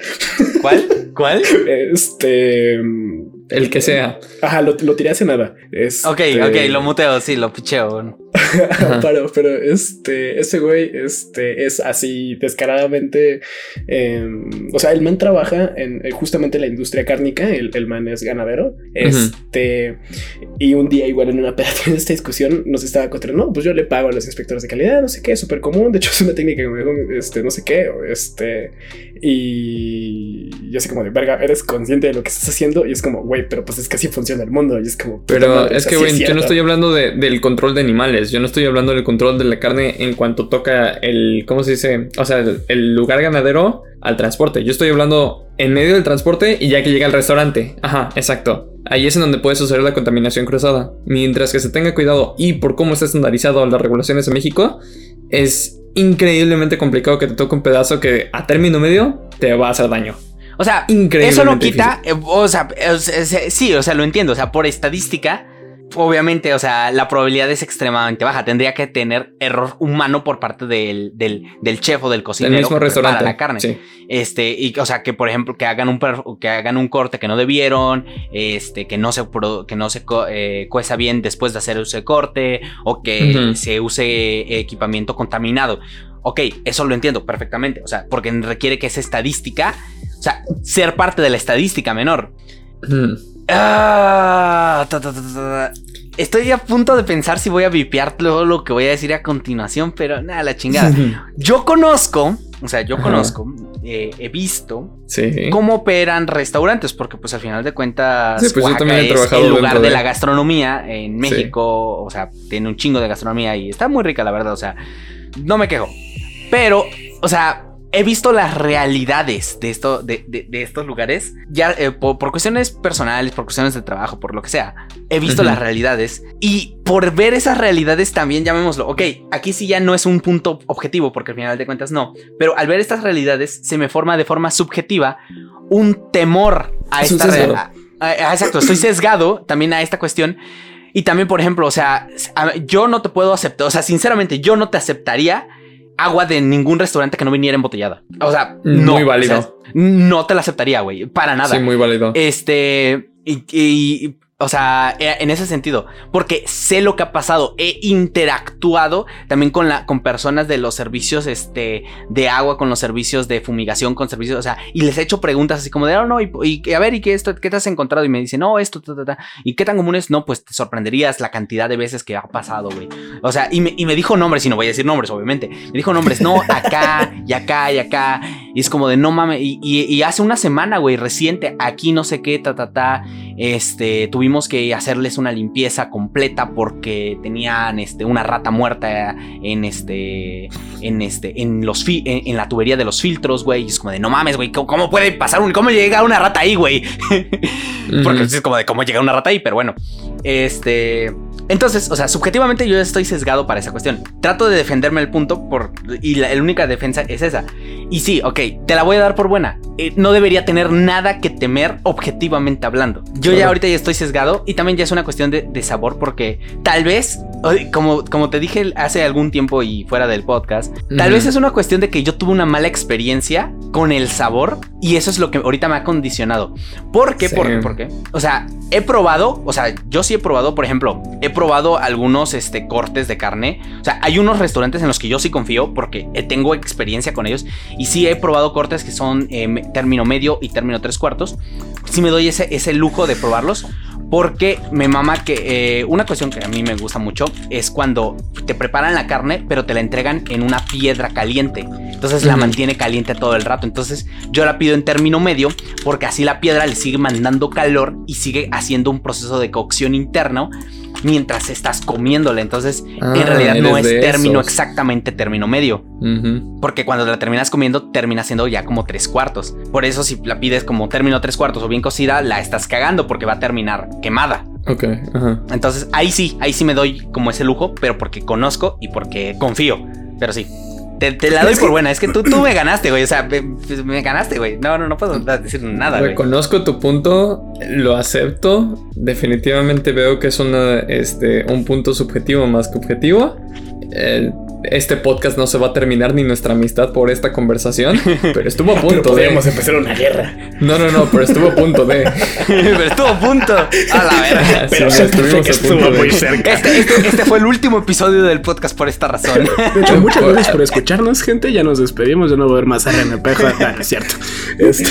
¿Cuál? *laughs* ¿Cuál? Este. El que sea. Ajá, lo, lo tiré hace nada. Este... Ok, ok, lo muteo, sí, lo picheo. *laughs* pero, pero este, ese güey, este, es así descaradamente. Em, o sea, el man trabaja en justamente la industria cárnica. El, el man es ganadero. Este, y un día, igual en una *laughs* pedacito de esta discusión, nos estaba contando, no, pues yo le pago a los inspectores de calidad, no sé qué, súper común. De hecho, es una técnica que me dijo, este, no sé qué, este, y yo sé como de verga, eres consciente de lo que estás haciendo. Y es como, güey, pero pues es que así funciona el mundo. Y es como, pero es que, güey, yo no estoy hablando del control de animales. Yo no estoy hablando del control de la carne en cuanto toca el, ¿cómo se dice? O sea, el, lugar ganadero al transporte. Yo estoy hablando en medio del transporte y ya que llega al restaurante. Ajá, exacto. Ahí es en donde puede suceder la contaminación cruzada. Mientras que se tenga cuidado y por cómo está estandarizado las regulaciones de México, es increíblemente complicado que te toque un pedazo que a término medio te va a hacer daño. O sea, eso no quita, eh, o sea, sí, o sea, lo entiendo, o sea, por estadística, obviamente, o sea, la probabilidad es extremadamente baja. Tendría que tener error humano por parte del, del, del chef o del cocinero mismo restaurante. para la carne. Este, y o sea, que por ejemplo, que hagan un que hagan un corte que no debieron, este, que no se que no se eh, cueza bien después de hacer ese corte, o que se use equipamiento contaminado. Ok, eso lo entiendo perfectamente. O sea, porque requiere que esa estadística, o sea, ser parte de la estadística menor. Ah, Estoy a punto de pensar si voy a vipear todo lo que voy a decir a continuación, pero nada, la chingada. *laughs* yo conozco, o sea, yo conozco, eh, he visto cómo operan restaurantes, porque pues al final de cuentas sí, pues es el lugar de, la gastronomía en México, o sea, tiene un chingo de gastronomía y está muy rica, la verdad, o sea, no me quejo. Pero, o sea, he visto las realidades de, esto, de, estos lugares, ya eh, por, cuestiones personales, por cuestiones de trabajo, por lo que sea. He visto las realidades y por ver esas realidades también llamémoslo, ok, aquí sí ya no es un punto objetivo, porque al final de cuentas no, pero al ver estas realidades se me forma de forma subjetiva un temor a esta realidad. Exacto, estoy sesgado también a esta cuestión. Y también, por ejemplo, o sea, yo no te puedo aceptar, o sea, sinceramente, yo no te aceptaría agua de ningún restaurante que no viniera embotellada. O sea, no. Muy válido. no te la aceptaría, güey. Para nada. Sí, muy válido. Este. y, o sea, e, en ese sentido, porque sé lo que ha pasado, he interactuado también con, la, con personas de los servicios este, de agua, con los servicios de fumigación, con servicios, o sea, y les he hecho preguntas así como de, oh, no, y, a ver, ¿y qué, esto, qué te has encontrado? Y me dicen, no, esto, ta, ta, ta. ¿y qué tan común es? No, pues te sorprenderías la cantidad de veces que ha pasado, güey. O sea, y me, y me dijo nombres, y no voy a decir nombres, obviamente, me dijo nombres, no, acá, y acá, y acá, y es como de, no mames, y, y hace una semana, güey, reciente, aquí no sé qué, ta, ta, ta, este, tuvimos que hacerles una limpieza completa porque tenían este, una rata muerta en este, en este, en los en, la tubería de los filtros, güey. Y es como de no mames, güey, ¿cómo, puede pasar un, cómo llega una rata ahí, güey? *laughs* Porque es como de cómo llega una rata ahí, pero bueno. Este. Entonces, o sea, subjetivamente yo estoy sesgado para esa cuestión. Trato de defenderme el punto por, y la, única defensa es esa. Y sí, ok, te la voy a dar por buena. Eh, no debería tener nada que temer objetivamente hablando. Yo ya ahorita ya estoy sesgado y también ya es una cuestión de, sabor porque tal vez, como, como te dije hace algún tiempo y fuera del podcast, tal vez es una cuestión de que yo tuve una mala experiencia con el sabor y eso es lo que ahorita me ha condicionado. ¿Por qué? ¿Por qué? ¿Por qué? O sea, he probado, o sea, yo sí he probado, por ejemplo, he probado algunos este, cortes de carne. O sea, hay unos restaurantes en los que yo sí confío porque tengo experiencia con ellos. Y sí he probado cortes que son eh, término medio y término tres cuartos. Sí me doy ese, ese lujo de probarlos. Porque me mama que eh, una cuestión que a mí me gusta mucho es cuando te preparan la carne, pero te la entregan en una piedra caliente. Entonces la mantiene caliente todo el rato. Entonces yo la pido en término medio porque así la piedra le sigue mandando calor y sigue haciendo un proceso de cocción interno mientras estás comiéndola. Entonces, en ah, realidad no es término exactamente término medio. Porque cuando la terminas comiendo, termina siendo ya como tres cuartos. Por eso, si la pides como término tres cuartos o bien cocida, la estás cagando porque va a terminar quemada. Ok, Entonces, ahí sí, ahí sí me doy como ese lujo, pero porque conozco y porque confío. Pero sí, te, la doy por buena. Es que tú, tú me ganaste, güey. O sea, me, ganaste, güey. No, no, no puedo decir nada, güey. Reconozco tu punto, lo acepto. Definitivamente veo que es una, este, un punto subjetivo más que objetivo. El, este podcast no se va a terminar ni nuestra amistad por esta conversación, *laughs* pero estuvo a punto pero podríamos empezar una guerra. No, no, no, pero estuvo a punto de. *laughs* pero estuvo a punto. A la verga. *laughs* Pero sí, estuvimos estuvo muy cerca. Este, este, este, fue el último episodio del podcast por esta razón. De hecho, muchas gracias por escucharnos, gente. Ya nos despedimos. Ya no voy a ver más RNP. Es cierto. Este...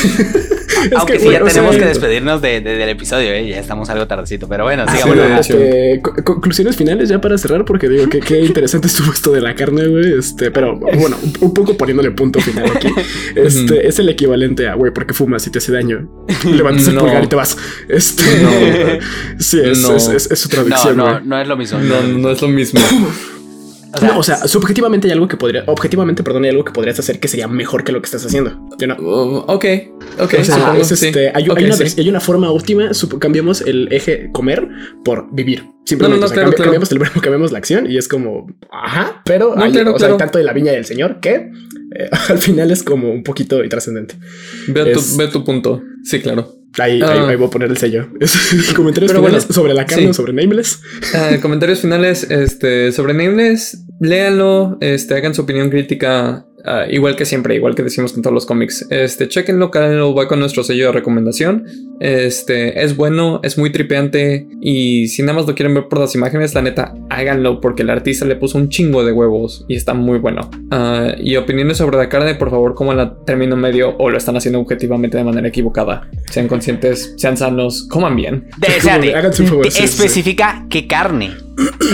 Aunque sí, ya tenemos que despedirnos del episodio, ¿eh? ya estamos algo tardecito, pero bueno, ah, sigamos. Este, conclusiones finales ya para cerrar, porque digo que qué interesante estuvo esto de la carne, güey. Este, pero bueno, un, poco poniéndole punto final aquí. *laughs* Este es el equivalente a, güey, porque fumas y te hace daño. Levantas el pulgar y te vas. Este, no, *laughs* sí, es, es, es, su traducción. No, no, no es lo mismo. No, no es lo mismo. *laughs* O sea, no, o sea, subjetivamente hay algo que podría, objetivamente, perdón, hay algo que podrías hacer que sería mejor que lo que estás haciendo. no? Uh, ok, ok. hay, una, forma óptima. cambiamos el eje comer por vivir. Simplemente cambiamos el verbo, *laughs* cambiamos la acción y es como, ajá, pero hay, tanto de la viña del señor que eh, *laughs* al final es como un poquito intrascendente. Ve, ve tu punto. Sí, claro. Ahí, ahí, voy a poner el sello. *laughs* comentarios finales sobre la carne o sobre Nameless. Ah, comentarios finales este, sobre Nameless. Léanlo, este, hagan su opinión crítica Ah, igual que siempre, igual que decimos con todos los cómics. Este, chequenlo, lo va con nuestro sello de recomendación. Este, es bueno, es muy tripeante. Y si nada más lo quieren ver por las imágenes, la neta, háganlo porque el artista le puso un chingo de huevos y está muy bueno. Ah, y opiniones sobre la carne, por favor, como la término medio o lo están haciendo objetivamente de manera equivocada. Sean conscientes, sean sanos, coman bien. De, especifica qué carne.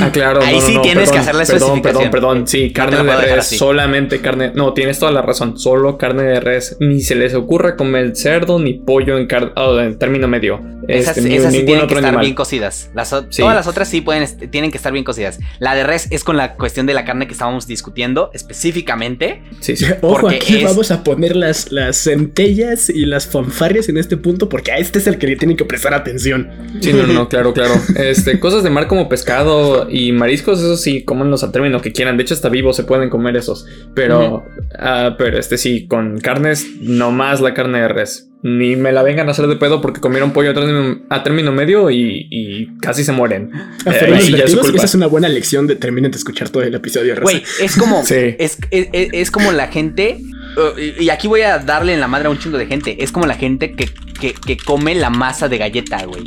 Ah, claro. Ahí sí tienes que hacer la especificación. Perdón, perdón, perdón. Sí, carne de res, solamente carne. No, tienes toda la razón. Solo carne de res. Ni se les ocurra comer cerdo ni pollo en, oh, en término medio. Esas, este, sí tienen que estar bien cocidas. Todas las otras sí pueden, tienen que estar bien cocidas. La de res es con la cuestión de la carne que estábamos discutiendo específicamente. Sí, sí. Ojo, aquí vamos a poner las, las centellas y las fanfarrias en este punto porque a este es el que le tienen que prestar atención. Sí, no, no, claro, claro. Este, cosas de mar como pescado y mariscos, eso sí, los al término que quieran. De hecho, hasta vivos se pueden comer esos. Pero, ah, pero este sí, con carnes, no más la carne de res. Ni me la vengan a hacer de pedo porque comieron pollo a término, medio y, casi se mueren. Ah, eh, esa es una buena lección de terminen de escuchar todo el episodio. Güey, es como, *laughs* es, es, como la gente uh, y aquí voy a darle en la madre a un chingo de gente. Es como la gente que, que, que come la masa de galleta, güey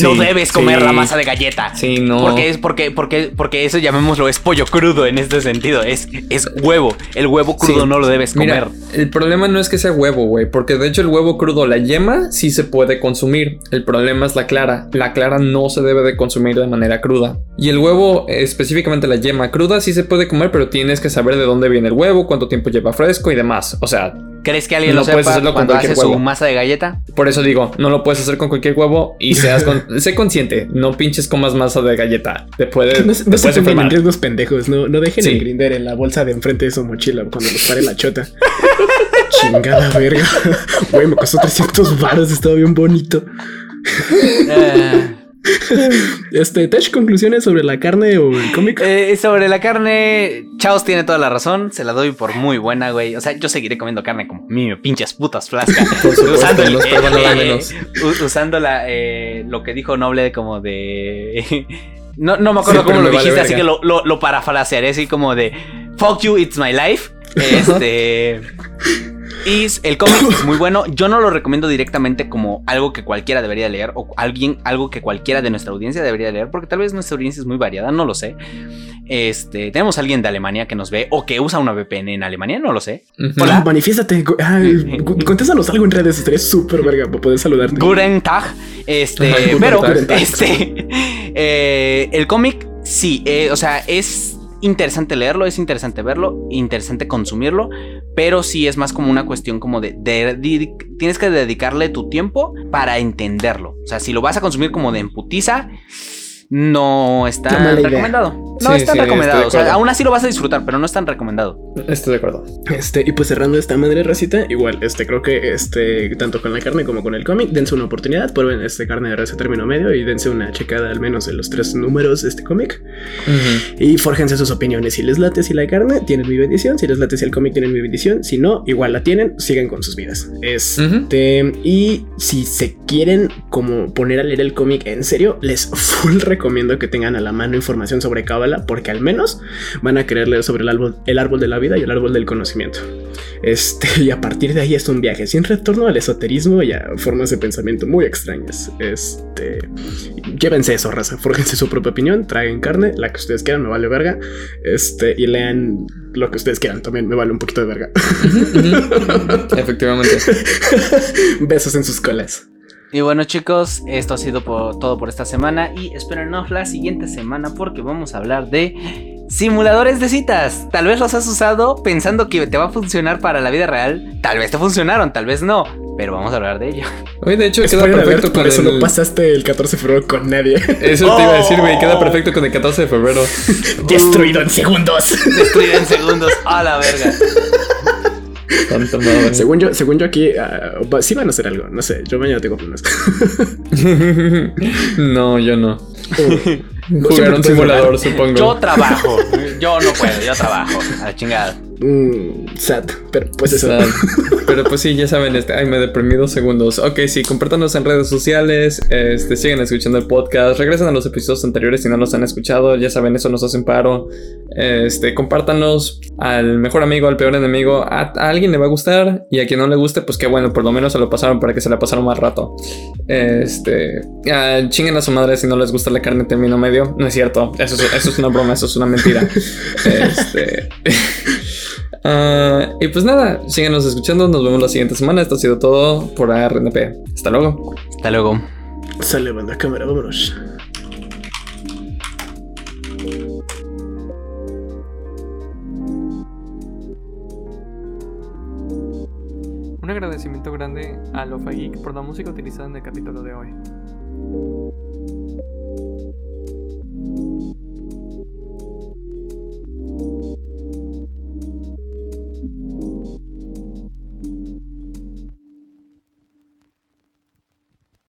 no debes comer la masa de galleta. Sí, no. Porque es porque, porque, porque eso llamémoslo es pollo crudo en este sentido. Es, es huevo. El huevo crudo no lo debes comer. el problema no es que sea huevo, güey. Porque de hecho el huevo crudo, la yema, sí se puede consumir. El problema es la clara. La clara no se debe de consumir de manera cruda. Y el huevo, específicamente la yema cruda, sí se puede comer, pero tienes que saber de dónde viene el huevo, cuánto tiempo lleva fresco y demás. O sea, ¿Crees que alguien lo sepa hacerlo cuando hace su masa de galleta? Por eso digo, no lo puedes hacer con cualquier huevo y seas *laughs* sé consciente, no pinches comas masa de galleta. Te puede No, no se enfermar. riesgos pendejos, no, no dejen el grinder en la bolsa de enfrente de su mochila cuando les pare la chota. *laughs* Chingada verga. *laughs* Güey, me costó 300 baros, estaba bien bonito. Eh, Este, Tech, conclusiones sobre la carne o el cómic. eh, sobre la carne, Chaos tiene toda la razón. Se la doy por muy buena, güey. O sea, yo seguiré comiendo carne como mi pinches putas flasca. *laughs* Por supuesto, no espero nada menos. u- usando la, eh, lo que dijo Noble como de... *laughs* No, no me acuerdo Sí, cómo lo vale dijiste, así que lo, lo, lo parafrasearé así como de Fuck you, it's my life. *laughs* Este. Y el cómic es muy bueno. Yo no lo recomiendo directamente como algo que cualquiera debería leer o alguien, algo que cualquiera de nuestra audiencia debería leer, porque tal vez nuestra audiencia es muy variada, no lo sé. Este, tenemos a alguien de Alemania que nos ve o que usa una VPN en Alemania, no lo sé. Ujú. Hola. Ah, manifiéstate. ay, gu- contéstanos algo en redes. Estaría súper verga para poder saludarte. Guten Tag. Este, pero este, *laughs* eh, el cómic, sí, eh, o sea, es interesante leerlo, es interesante verlo, interesante consumirlo, pero sí es más como una cuestión como de, de- tienes que dedicarle tu tiempo para entenderlo. O sea, si lo vas a consumir como de emputiza, no es Qué mala tan idea. recomendado. No Sí, es tan sí, recomendado. O sea, aún así lo vas a disfrutar, pero no es tan recomendado. Estoy de acuerdo. Este, y pues cerrando esta madre racita, igual, este, creo que este, tanto con la carne como con el cómic, dense una oportunidad, prueben este carne de raza término medio y dense una checada al menos de los tres números de este cómic. Y fórjense sus opiniones. Si les late si la carne, tienen mi bendición. Si les late si el cómic, tienen mi bendición. Si no, igual la tienen, sigan con sus vidas. Este, y si se quieren como poner a leer el cómic en serio, les full recomiendo que tengan a la mano información sobre Cábala, porque al menos van a querer leer sobre el árbol, el árbol de la vida y el árbol del conocimiento. Este, *laughs* y a partir de ahí es un viaje sin retorno al esoterismo y a formas de pensamiento muy extrañas. Este, llévense eso, raza, fórjense su propia opinión, traigan carne, la que ustedes quieran, me vale verga. Este, y lean lo que ustedes quieran, también me vale un poquito de verga. *laughs* Efectivamente. Besos en sus colas. Y bueno chicos, esto ha sido por- todo por esta semana y espérenos la siguiente semana porque vamos a hablar de simuladores de citas. Tal vez los has usado pensando que te va a funcionar para la vida real, tal vez te funcionaron, tal vez no, pero vamos a hablar de ello. Oye, de hecho, queda alert, perfecto por con eso el... no pasaste el 14 de febrero con nadie. *laughs* Eso te iba a decir, güey. Queda Oh. perfecto con el 14 de febrero. *laughs* Destruido en segundos. Destruido en segundos, a la verga. *laughs* Según yo, según yo aquí, va- sí van a hacer algo. No sé, yo mañana tengo planes. *laughs* no, yo no. Jugar un simulador, supongo. Yo trabajo, yo no puedo, yo trabajo, a la chingada. Mm, sad, pero pues eso. Sad. *laughs* Pero pues sí, ya saben, este, ay, me deprimí dos segundos. Ok, sí, compártanos en redes sociales, este, sigan escuchando el podcast, regresen a los episodios anteriores si no los han escuchado, ya saben, eso nos hace un paro. Este, compártanos al mejor amigo, al peor enemigo, a, a alguien le va a gustar y a quien no le guste, pues que bueno, por lo menos se lo pasaron para que se la pasaron más rato. Este, ah, chinguen a su madre si no les gusta la carne término medio, no es cierto, eso es, eso es una broma, eso es una mentira. *laughs* Este... *laughs* Uh, y pues nada, síganos escuchando. Nos vemos la siguiente semana. Esto ha sido todo por ARNP. Hasta luego. Hasta luego. Sale, banda cámara, vámonos. Un agradecimiento grande a Lofa Geek por la música utilizada en el capítulo de hoy.